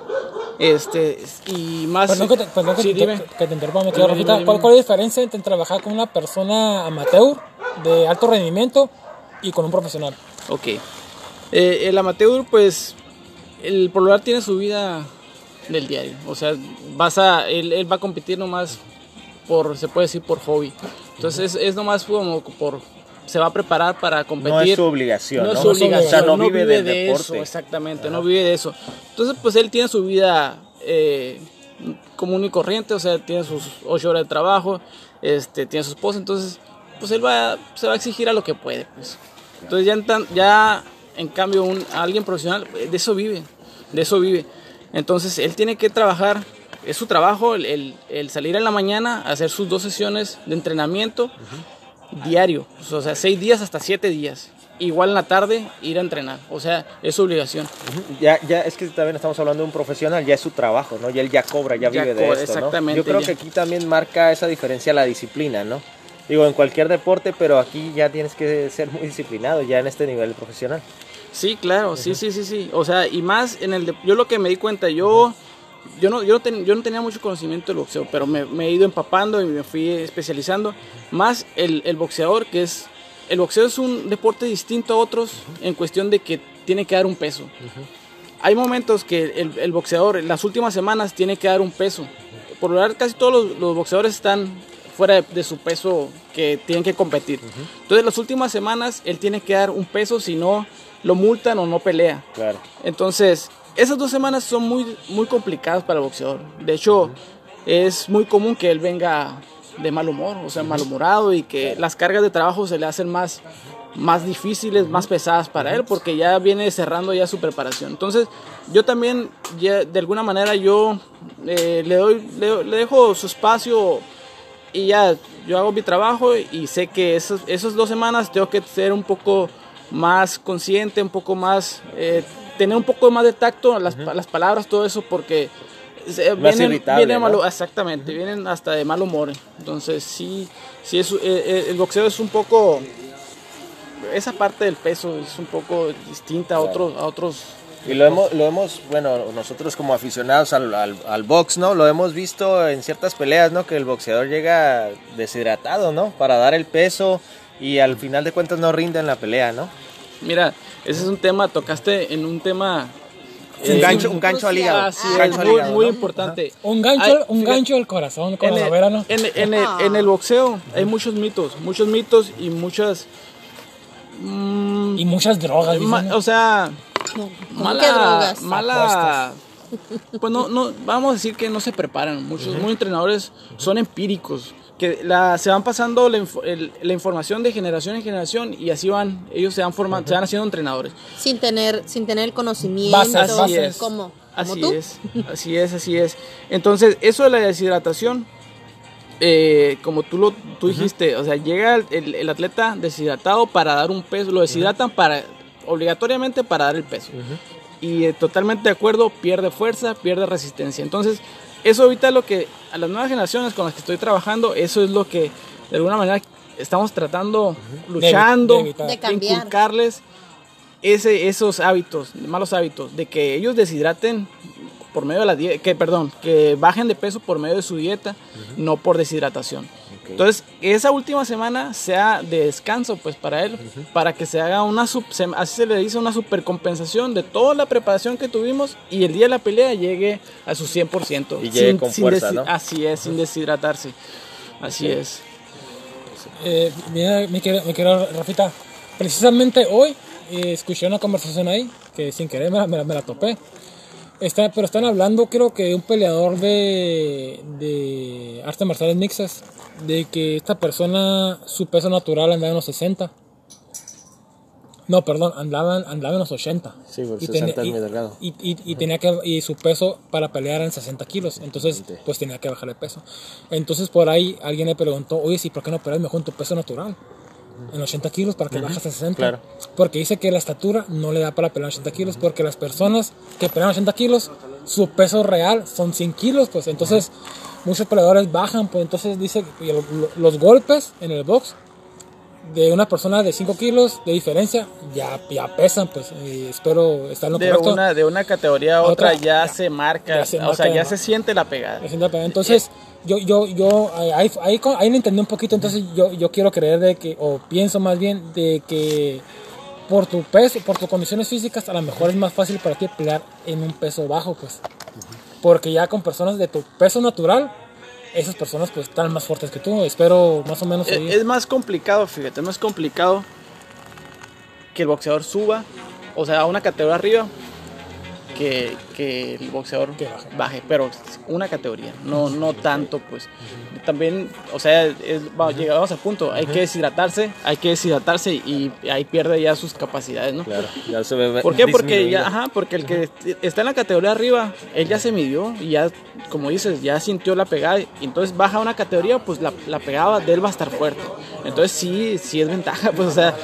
Este, y más... Perdón que te, perdón que Sí, te- que te interrumpa, querido Dime, dime, ¿Cuál. ¿Cuál es la diferencia entre trabajar con una persona amateur de alto rendimiento y con un profesional? Ok. Eh, el amateur, pues, el pololar tiene su vida del diario. O sea, vas a, él, él va a competir nomás por, se puede decir, por hobby. Entonces, es, es nomás como por, se va a preparar para competir. No es su obligación, No ¿no? es su obligación. O sea, no no vive vive del de deporte. eso, exactamente, no vive de eso. Entonces, pues, él tiene su vida eh, común y corriente, o sea, tiene sus ocho horas de trabajo, este, tiene su esposa, entonces, pues, él va, se va a exigir a lo que puede, pues. Entonces ya ya en cambio un, alguien profesional eh, de eso vive, de eso vive. Entonces él tiene que trabajar, es su trabajo el, el- el salir en la mañana, hacer sus dos sesiones de entrenamiento diario, o sea, seis días hasta siete días. Igual en la tarde ir a entrenar, o sea, es su obligación. Ya, ya es que también estamos hablando de un profesional, ya es su trabajo, ¿no? Ya él ya cobra, ya, Ya vive de esto, ¿no? exactamente, Yo creo ya. que aquí también marca esa diferencia la disciplina, ¿no? Digo, en cualquier deporte, pero aquí ya tienes que ser muy disciplinado, ya en este nivel profesional. Sí, claro, sí, sí, sí, sí. O sea, y más en el de- yo lo que me di cuenta, yo yo no yo no, ten- yo no tenía mucho conocimiento del boxeo, pero me, me he ido empapando y me fui especializando más el, el boxeador que es el boxeo es un deporte distinto a otros en cuestión de que tiene que dar un peso. Hay momentos que el, el boxeador en las últimas semanas tiene que dar un peso. Por lo general casi todos los, los boxeadores están fuera de, de su peso que tienen que competir. Entonces las últimas semanas él tiene que dar un peso, si no lo multan o no pelea. Claro. Entonces, esas dos semanas son muy, muy complicadas para el boxeador. De hecho, es muy común que él venga de mal humor, o sea, malhumorado y que las cargas de trabajo se le hacen más, más difíciles, más pesadas para él, porque ya viene cerrando ya su preparación. Entonces, yo también, ya, de alguna manera, yo eh, le, doy, le, le dejo su espacio y ya yo hago mi trabajo y sé que esos, esas dos semanas tengo que ser un poco más consciente, un poco más, eh, tener un poco más de tacto las, pa- las palabras, todo eso, porque se- Más vienen, irritable, vienen ¿no? malo- exactamente, vienen hasta de mal humor. Entonces sí, sí es, eh, eh, el boxeo es un poco, esa parte del peso es un poco distinta a otros, a otros Y lo hemos, lo hemos, bueno, nosotros como aficionados al, al, al box, ¿no? Lo hemos visto en ciertas peleas, ¿no? Que el boxeador llega deshidratado, ¿no? Para dar el peso y al final de cuentas no rinde en la pelea, ¿no? Mira, ese es un tema, tocaste en un tema... Un gancho, un gancho al hígado. Un es, gancho al muy, hígado, muy ¿no? Ah, importante. Un gancho, Hay- un gancho del corazón, como en la el, en, en el, en el boxeo hay muchos mitos, muchos mitos y muchas... mm, Y muchas drogas, ma- o sea, ¿Cómo mala, que drogas? mala, pues no, no, vamos a decir que no se preparan. Muchos, muchos entrenadores son empíricos, que la, se van pasando la, info- el- la información de generación en generación y así van, ellos se van formando, se van haciendo entrenadores. Sin tener, sin tener el conocimiento. Bases, Así bases. ¿Como Así tú? es, así es, así es. Entonces, eso de la deshidratación, eh, como tú lo tú dijiste, o sea, llega el, el- el atleta deshidratado para dar un peso, lo deshidratan para obligatoriamente para dar el peso. Y eh, totalmente de acuerdo, pierde fuerza, pierde resistencia. Entonces, eso ahorita lo que a las nuevas generaciones con las que estoy trabajando, eso es lo que de alguna manera estamos tratando, luchando, de. De de cambiar. inculcarles ese, esos hábitos, malos hábitos, de que ellos deshidraten por medio de la dieta, que perdón, que bajen de peso por medio de su dieta, no por deshidratación. Entonces, esa última semana sea de descanso, pues para él, para que se haga una, sub- se- así se le dice, una supercompensación de toda la preparación que tuvimos y el día de la pelea llegue a su 100%. Y llegue con fuerza, desi- ¿no? Así es, sin deshidratarse. Así es. Eh, mira, mi querida, mi querida Rafita, precisamente hoy eh, escuché una conversación ahí que sin querer me, la- me la- me la topé. Está, pero están hablando, creo que de un peleador de, de artes marciales mixtas, de que esta persona, su peso natural andaba en los 60. No, perdón, andaba, andaba en los 80. Sí, porque Y 60 es muy delgado. y, y- y tenía que y su peso para pelear eran 60 kilos entonces Sí. pues tenía que bajarle peso entonces por ahí alguien le preguntó oye si por qué no peleas mejor en tu peso natural en 80 kilos para que bajes a 60 claro. porque dice que la estatura no le da para pelear 80 kilos porque las personas que pelean 80 kilos su peso real son 100 kilos pues entonces muchos peleadores bajan pues entonces dice que lo- lo- los golpes en el box de una persona de 5 kilos de diferencia ya, ya pesan pues y espero estar en lo De correcto una, de una categoría a Otra, otra, ya, ya- se marca, ya se o sea, ya se siente la pegada. Entonces, yo, yo, yo, ahí, ahí, ahí lo entendí un poquito, entonces yo, yo quiero creer de que, o pienso más bien de que por tu peso, por tus condiciones físicas, a lo mejor es más fácil para ti pelear en un peso bajo, pues. Porque ya con personas de tu peso natural, esas personas pues están más fuertes que tú. Espero más o menos Es, ahí. es más complicado, fíjate, es más complicado que el boxeador suba, o sea, a una categoría arriba, que, que el boxeador Que baje. baje. pero una categoría, no, no tanto, pues. También, o sea, es- va- llegamos al punto, hay que deshidratarse, hay que deshidratarse y ahí pierde ya sus capacidades, ¿no? Claro, ya se ve ¿Por qué? Porque ya, ajá, porque el que está en la categoría arriba, él ya se midió y ya, como dices, ya sintió la pegada. Y entonces baja una categoría, pues la, la pegada de él va a estar fuerte. Entonces sí, sí es ventaja, pues o sea,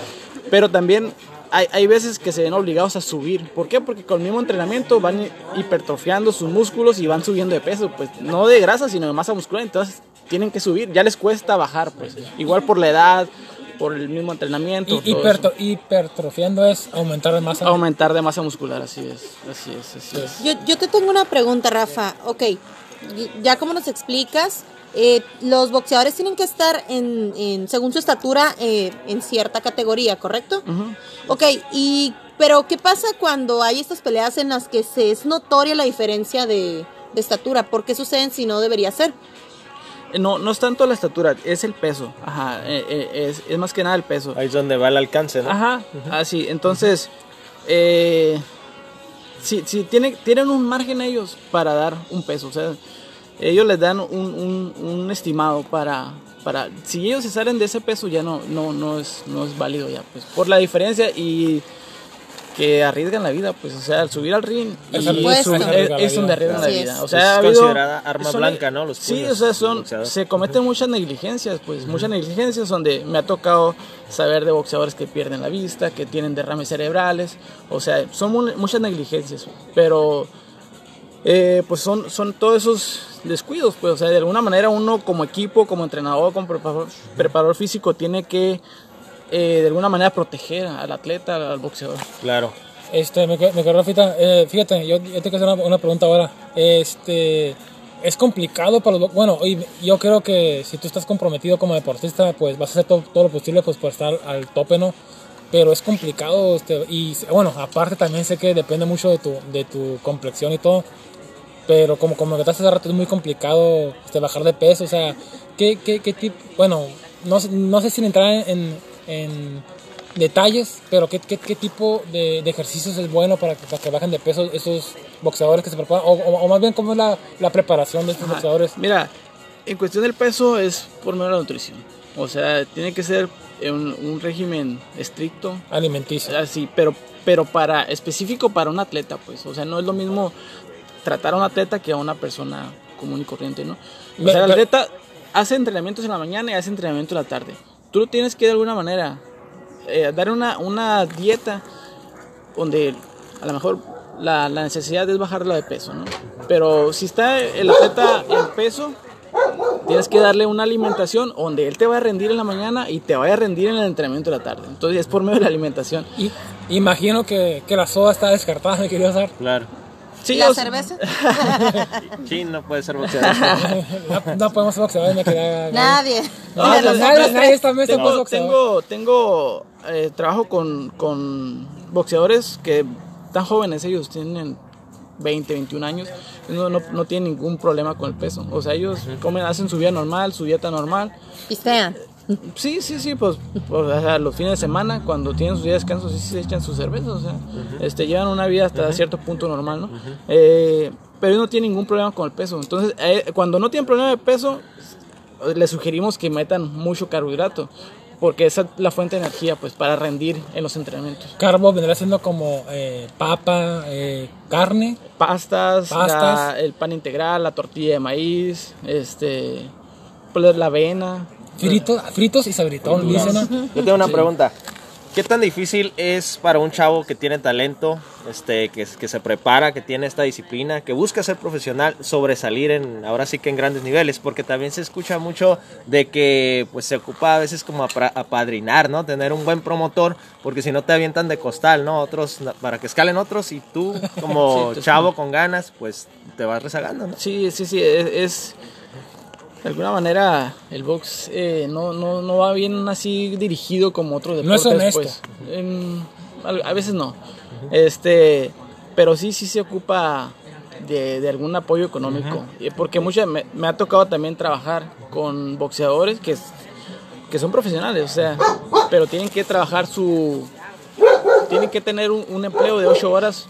pero también hay, hay veces que se ven obligados a subir. ¿Por qué? Porque con el mismo entrenamiento van hi- hipertrofiando sus músculos y van subiendo de peso, pues no de grasa, sino de masa muscular. Entonces tienen que subir, ya les cuesta bajar, pues. Igual por la edad, por el mismo entrenamiento. Y hipertro- hipertrofiando es aumentar de masa. Aumentar de masa muscular, así es, así es, así es. Yo, yo te tengo una pregunta, Rafa. Ok, ya como nos explicas, eh, los boxeadores tienen que estar en, en- según su estatura eh, en cierta categoría, ¿correcto? Ok, y pero ¿qué pasa cuando hay estas peleas en las que se es notoria la diferencia de, de estatura? ¿Por qué suceden si no debería ser? No, no es tanto la estatura, es el peso. Ajá, eh, eh, es, es más que nada el peso. Ahí es donde va el alcance, ¿no? Ajá, así. Entonces, eh, sí, sí, tiene- tienen un margen ellos para dar un peso. O sea, ellos les dan un, un- un estimado para, para... Si ellos se salen de ese peso ya no, no, no, es, no es válido ya. Pues, por la diferencia y que arriesgan la vida, pues, o sea, al subir al ring y Es es, arriesgar un- es- es donde arriesgan la vida. es. O sea, Es ha habido- considerada arma son- blanca, ¿no? Los sí, o sea, son, se cometen muchas negligencias, pues, muchas negligencias donde me ha tocado saber de boxeadores que pierden la vista, que tienen derrames cerebrales, o sea, son mu- muchas negligencias, pero eh, pues son, son todos esos descuidos, pues, o sea, de alguna manera uno como equipo, como entrenador, como preparador, preparador físico, tiene que eh, de alguna manera proteger al atleta, al boxeador. Claro. Este, me, que- me quedo Rafita, eh, fíjate, yo, yo te quiero hacer una, una pregunta ahora. Este, es complicado para los, bueno, y yo creo que si tú estás comprometido como deportista, pues vas a hacer todo, todo lo posible pues por estar al tope, ¿no? Pero es complicado, este, y bueno, aparte también sé que depende mucho de tu, de tu complexión y todo. Pero como como comentaste hace rato, es muy complicado este, bajar de peso. O sea, ¿qué, qué, qué tipo? Bueno, no, no sé si entrar en, en detalles, pero ¿qué, qué, qué tipo de, de ejercicios es bueno para, que- para que bajen de peso esos boxeadores que se preparan? O, o- o más bien, ¿cómo es la, la preparación de estos boxeadores? Mira, en cuestión del peso es por medio de la nutrición. O sea, tiene que ser un, un régimen estricto, Alimenticio. así, pero, pero para específico para un atleta, pues. O sea, no es lo mismo tratar a un atleta que a una persona común y corriente, ¿no? O sea, el atleta hace entrenamientos en la mañana y hace entrenamiento en la tarde. Tú tienes que de alguna manera eh, dar una, una dieta donde a lo mejor la, la necesidad es bajarlo de peso, ¿no? Pero si está el atleta en peso, tienes que darle una alimentación donde él te va a rendir en la mañana y te vaya a rendir en el entrenamiento de la tarde. Entonces es por medio de la alimentación. Y imagino que, que la soda está descartada, me quería usar. Claro. Sí, ¿La cerveza? Sí, no puede ser boxeador. no, no podemos ser boxeadores, me. Nadie. No, pues los nadie, nadie esta mesa tengo, puede boxeador. tengo, tengo eh, trabajo con, con boxeadores que tan jóvenes ellos tienen 20, 21 años, no, no, no tienen ningún problema con el peso. O sea, ellos comen, hacen su vida normal, su dieta normal. Pistean. Sí, sí, sí, pues, pues, o sea, los fines de semana, cuando tienen sus días de descanso, sí se echan sus cervezas, o sea, este, llevan una vida hasta cierto punto normal, ¿no? Eh, pero no tienen ningún problema con el peso. Entonces, eh, cuando no tienen problema de peso, les sugerimos que metan mucho carbohidrato, porque esa es la fuente de energía, pues, para rendir en los entrenamientos. Carbo vendría siendo como eh, papa, carne. Pastas, Pastas. la- el pan integral, la tortilla de maíz, este, pues, la avena. Fritos, fritos y sabritón, dicen, ¿no? Yo tengo una pregunta. ¿Qué tan difícil es para un chavo que tiene talento, este, que, que se prepara, que tiene esta disciplina, que busca ser profesional, sobresalir en, ahora sí que en grandes niveles? Porque también se escucha mucho de que pues se ocupa a veces como apadrinar, ¿no? Tener un buen promotor, porque si no te avientan de costal, ¿no? Otros, para que escalen otros y tú como Sí, chavo con ganas, pues te vas rezagando, ¿no? Sí, sí, sí, es, es- de alguna manera el box eh, no, no, no va bien así dirigido como otros No es deportes. honesto. pues. A, veces no. Este, pero sí, sí se ocupa de, de algún apoyo económico. Eh, Porque mucha, me, me ha tocado también trabajar con boxeadores que, que son profesionales, o sea, pero tienen que trabajar su... Tienen que tener un, un empleo de 8 horas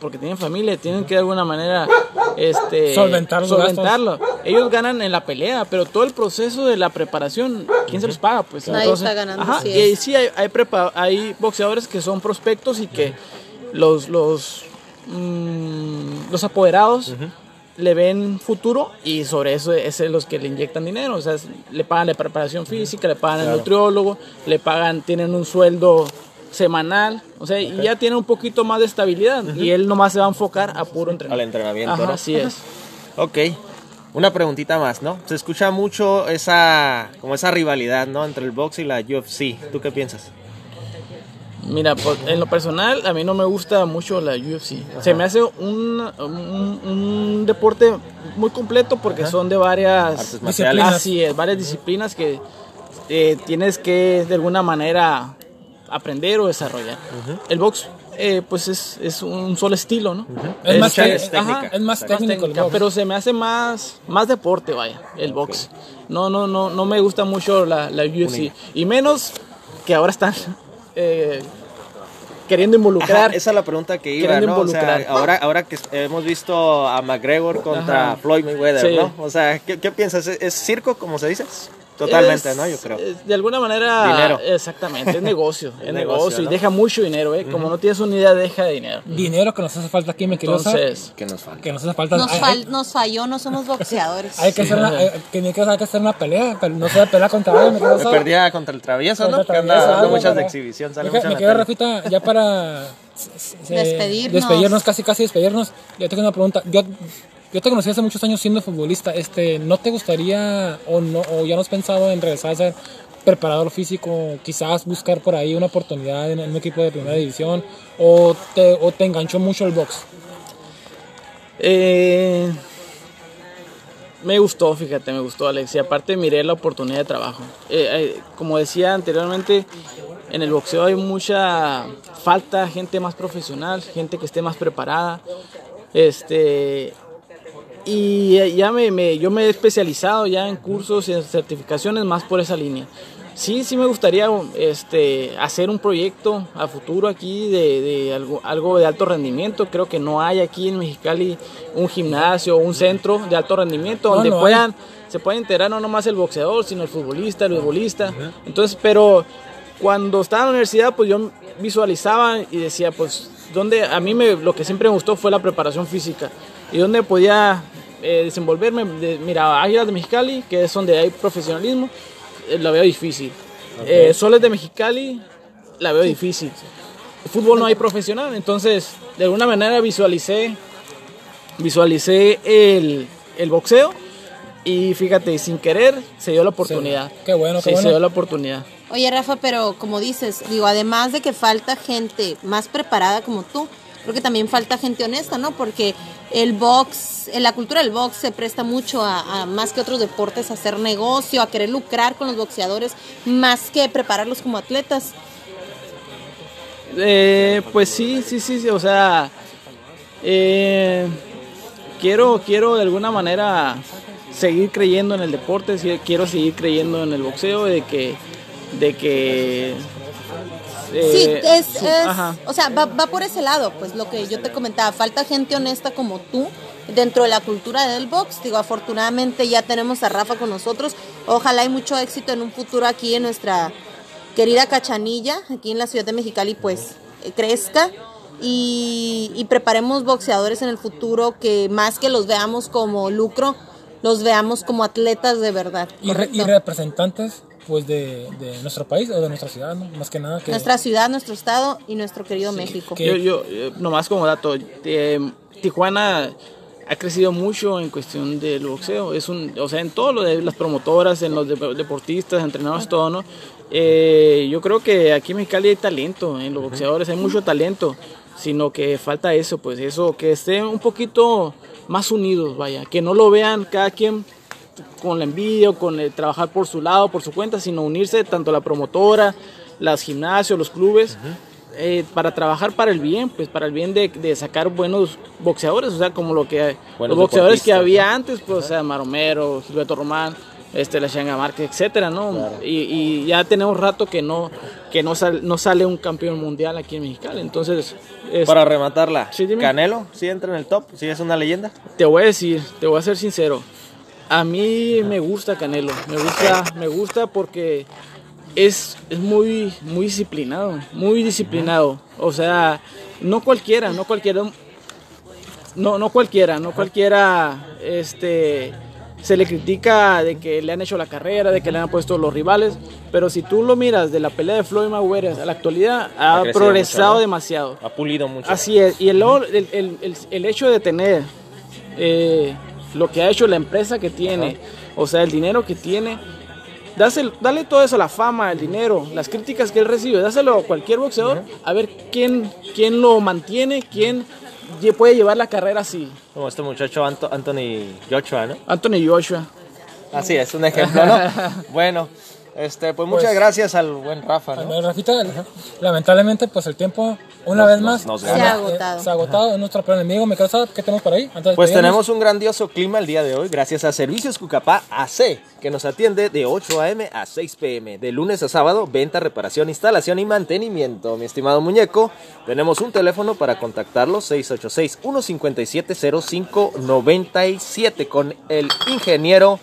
porque tienen familia, tienen que de alguna manera este, Solventar solventarlo. Ellos ganan en la pelea, pero todo el proceso de la preparación, ¿quién se los paga? Pues Nadie está ganando, Ajá, sí y sí hay, hay, prepa- hay boxeadores que son prospectos y que los, los, mm, los apoderados le ven futuro y sobre eso es los que le inyectan dinero. O sea, le pagan la preparación física, le pagan el nutriólogo, le pagan, tienen un sueldo semanal, o sea, y ya tiene un poquito más de estabilidad y él nomás se va a enfocar a puro Al entrenamiento. entrenamiento, Ajá, ¿no? así es. Ok. Una preguntita más, ¿no? Se escucha mucho esa, como esa rivalidad, ¿no? Entre el box y la UFC. ¿Tú qué piensas? Mira, pues, en lo personal, a mí no me gusta mucho la UFC. Se me hace un, un, un deporte muy completo porque son de varias. Así es, varias disciplinas que eh, tienes que de alguna manera aprender o desarrollar. El box, eh, pues es, es un solo estilo, ¿no? Es Es más, que- es técnica. ajá, es más técnico técnica, box. pero se me hace más, más deporte, vaya, el box. No, no, no, no me gusta mucho la, la UFC. Y menos que ahora están eh, queriendo involucrar. Ajá, esa es la pregunta que iba, ¿no? O sea, involucrar. ahora, ahora que hemos visto a McGregor contra Ajá. Floyd Mayweather, Sí. ¿no? O sea, ¿qué, qué piensas? ¿Es, es circo, como se dice? Totalmente, Es- ¿no? Yo creo. de alguna manera. Dinero. Exactamente, es negocio. es negocio, y deja mucho dinero, ¿eh? Como no tienes una idea, deja dinero. Dinero que nos hace falta aquí, me quiero Entonces, ¿Qué nos falta? Que nos hace falta. Nos, hay, fal- nos falló, no somos boxeadores. hay que hacer una, hay, que ni que hay que hacer una pelea, pero no sea pelea contra alguien, me quiero Me perdía contra el travieso, ¿no? Que anda dando muchas de exhibición, sale Me quedo- mucho Me. Rafita, ya para eh, Despedirnos. despedirnos, casi casi despedirnos. Yo tengo una pregunta. Yo, yo te conocí hace muchos años siendo futbolista. Este, ¿No te gustaría o no ya no has pensado en regresar a ser preparador físico? Quizás buscar por ahí una oportunidad en, un equipo de primera división. ¿O te, o te enganchó mucho el box? eh, me gustó, fíjate, me gustó, Alex. Y aparte, miré la oportunidad de trabajo. Eh, eh, como decía anteriormente, en el boxeo hay mucha falta, gente más profesional, gente que esté más preparada. Este. Y ya me, me- yo me he especializado ya en cursos y en certificaciones más por esa línea. Sí, sí me gustaría este, hacer un proyecto a futuro aquí de, de algo, algo de alto rendimiento. Creo que no hay aquí en Mexicali un gimnasio o un centro de alto rendimiento donde no puedan, se pueda enterar no nomás el boxeador, sino el futbolista, el futbolista. Entonces, pero cuando estaba en la universidad, pues yo visualizaba y decía, pues, donde a mí me, lo que siempre me gustó fue la preparación física y donde podía eh, desenvolverme. De, mira, Águilas de Mexicali, que es donde hay profesionalismo, eh, la veo difícil. Eh, Soles de Mexicali, la veo difícil. fútbol no hay profesional, entonces de alguna manera visualicé, visualicé el, el boxeo y fíjate, sin querer se dio la oportunidad. Qué bueno, qué Sí, bueno. se dio la oportunidad. Oye, Rafa, pero como dices, digo, además de que falta gente más preparada como tú, creo que también falta gente honesta, ¿no? Porque el box, la cultura del box se presta mucho a, más que otros deportes a hacer negocio, a querer lucrar con los boxeadores, más que prepararlos como atletas. Eh, pues sí, sí, sí, sí, o sea, eh, quiero, quiero de alguna manera seguir creyendo en el deporte, quiero seguir creyendo en el boxeo, de que, de que... eh, Sí, es, su- es- ajá. o sea, va, va por ese lado, pues lo que yo te comentaba, falta gente honesta como tú dentro de la cultura del box. Digo, afortunadamente ya tenemos a Rafa con nosotros. Ojalá hay mucho éxito en un futuro aquí en nuestra querida Cachanilla, aquí en la ciudad de Mexicali, pues eh, crezca. Y, y preparemos boxeadores en el futuro que más que los veamos como lucro, los veamos como atletas de verdad. Y, re- y ¿correcto? representantes pues de, de nuestro país o de nuestra ciudad, ¿no? Más que nada que... Nuestra ciudad, nuestro estado y nuestro querido México. que- Yo, yo, eh, nomás como dato, eh, Tijuana ha crecido mucho en cuestión del boxeo. Es un, o sea, en todo lo de las promotoras, en los de- deportistas, entrenadores, todo, ¿no? Eh, yo creo que aquí en Mexicali hay talento en los boxeadores, hay mucho talento, sino que falta eso, pues eso, que estén un poquito más unidos, vaya, que no lo vean cada quien con la envidia con el trabajar por su lado, por su cuenta, sino unirse tanto la promotora, las gimnasios, los clubes, eh, para trabajar para el bien, pues para el bien de, de sacar buenos boxeadores, o sea, como lo que Buenos los boxeadores que había ¿no? antes, pues, o sea, Maromero, Gilberto Román, este, la Shanga Márquez, etcétera, ¿no? Y, y ya tenemos rato que no, que no, sal- no sale un campeón mundial aquí en Mexicali, entonces, es- Para rematarla, Sí. Canelo, ¿sí entra en el top? ¿Sí es una leyenda? Te voy a decir, te voy a ser sincero. A mí me gusta Canelo, me gusta, me gusta porque es, es muy, muy disciplinado, muy disciplinado. O sea, no cualquiera, no cualquiera, no, no cualquiera, no cualquiera, este, se le critica de que le han hecho la carrera, de que le han puesto los rivales, pero si tú lo miras de la pelea de Floyd Mayweather a la actualidad, ha, progresado mucho, ¿no? demasiado. Ha pulido mucho. Así es, y el, el, el- el- el hecho de tener eh, lo que ha hecho la empresa que tiene, o sea, el dinero que tiene, dáselo- dale todo eso, la fama, el dinero, las críticas que él recibe, dáselo a cualquier boxeador, a ver quién, quién lo mantiene, quién puede llevar la carrera así. Como este muchacho Anto- Anthony Joshua, ¿no? Anthony Joshua. Así es, un ejemplo, ¿no? bueno, este, pues muchas Pues- gracias al buen Rafa, ¿no? Rafita, lamentablemente, pues el tiempo, una Nos- vez más, nos. Se ha agotado. se ha agotado, es nuestro plan enemigo. ¿Me saber qué tenemos por ahí? Antes Pues tenemos un grandioso clima el día de hoy gracias a Servicios Cucapá AC, que nos atiende de 8 a.m. a 6 p.m. De lunes a sábado, venta, reparación, instalación y mantenimiento. Mi estimado muñeco, tenemos un teléfono para contactarlo, 686-157-0597 con el ingeniero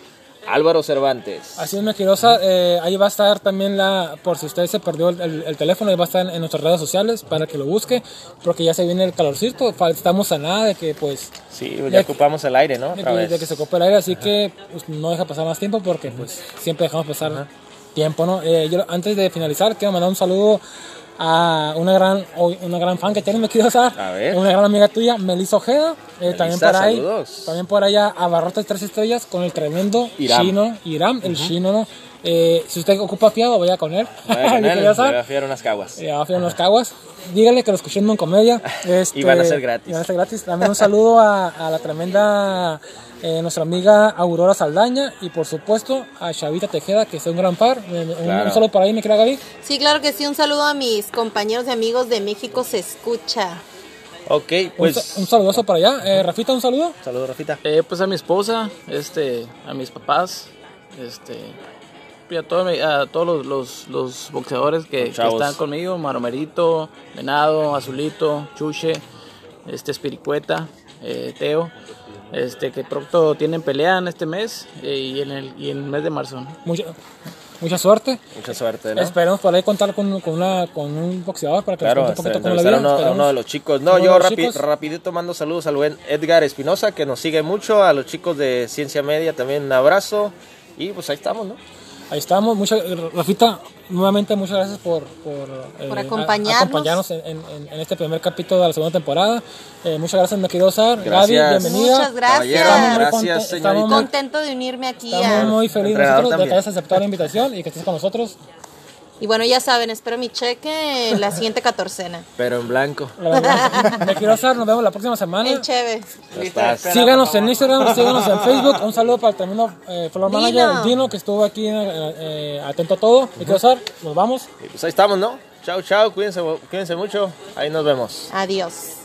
Álvaro Cervantes. Así es, mi queridosa, eh, ahí va a estar también la, por si usted se perdió el, el- el teléfono, ahí va a estar en, nuestras redes sociales para que lo busque, porque ya se viene el calorcito, estamos a nada de que pues Sí, Ya- ya ocupamos el aire, ¿no? de que, de que se ocupe el aire, así que pues, no deja pasar más tiempo porque pues siempre dejamos pasar tiempo, ¿no? Eh, yo, antes de finalizar, quiero mandar un saludo a una gran una gran fan que tienes, me quiero usar, A ver. una gran amiga tuya, Melissa Ojeda, eh, también por ahí, saludos. también por allá a Barrotes Tres Estrellas con el tremendo Iram. chino, Iram, el chino, ¿no? Eh, si usted ocupa fiado, vaya con él. Vaya con Mi él, le voy a fiar unas caguas. Va a fiar unos caguas. Dígale que lo escuché en Mon Comedia. Este, Y van a ser gratis. y van a ser gratis. También un saludo a, a la tremenda, eh, nuestra amiga Aurora Saldaña. Y por supuesto a Chavita Tejeda, que es un gran par. Eh, un- Claro. Un, saludo por ahí, mi querida Gaby. Sí, claro que sí. Un saludo a mis compañeros y amigos de México Se Escucha. Ok, Un, pues... sa- un saludoso para allá. Eh, Rafita, un saludo. Saludos, Rafita. Eh, pues a mi esposa, este, a mis papás, este, y a, todo mi- a todos los, los, los boxeadores que, Los que chavos. están conmigo, Maromerito, Venado, Azulito, Chuche, este, Espiricueta, eh, Teo, este, que pronto tienen pelea en este mes eh, y, en el, y en el mes de marzo. ¿no? Mucha, mucha suerte. Mucha suerte, ¿no? Esperemos por ahí contar con, con, una, con un boxeador para que Claro, nos cuente un poquito cómo le entrevistar a viene. uno, a uno de los chicos. No, yo rapi- rapidito mando saludos al buen Edgar Espinosa, que nos sigue mucho, a los chicos de Ciencia Media también un abrazo. Y pues ahí estamos, ¿no? Ahí estamos. Muchas, Rafita, nuevamente muchas gracias por, por, Por a- acompañarnos. acompañarnos en, en- en este primer capítulo de la segunda temporada. Eh, muchas gracias, me querido Sar. Gaby, bienvenida. Muchas gracias. Estamos muy gracias, conten- señorita. estamos muy- Contento de unirme aquí. Estamos a- muy felices nosotros de que hayas aceptado la invitación y que estés con nosotros. Y bueno, ya saben, espero mi cheque en la siguiente catorcena. Pero en blanco. Me quiero Sar, nos vemos la próxima semana. En Cheve. Síganos en Instagram, síganos en Facebook. Un saludo para el tremendo eh, floor Dino. manager Dino que estuvo aquí eh, eh, atento a todo. Me quiero Sar, nos vamos. Y pues ahí estamos, ¿no? Chao, chao, cuídense, cuídense mucho. Ahí nos vemos. Adiós.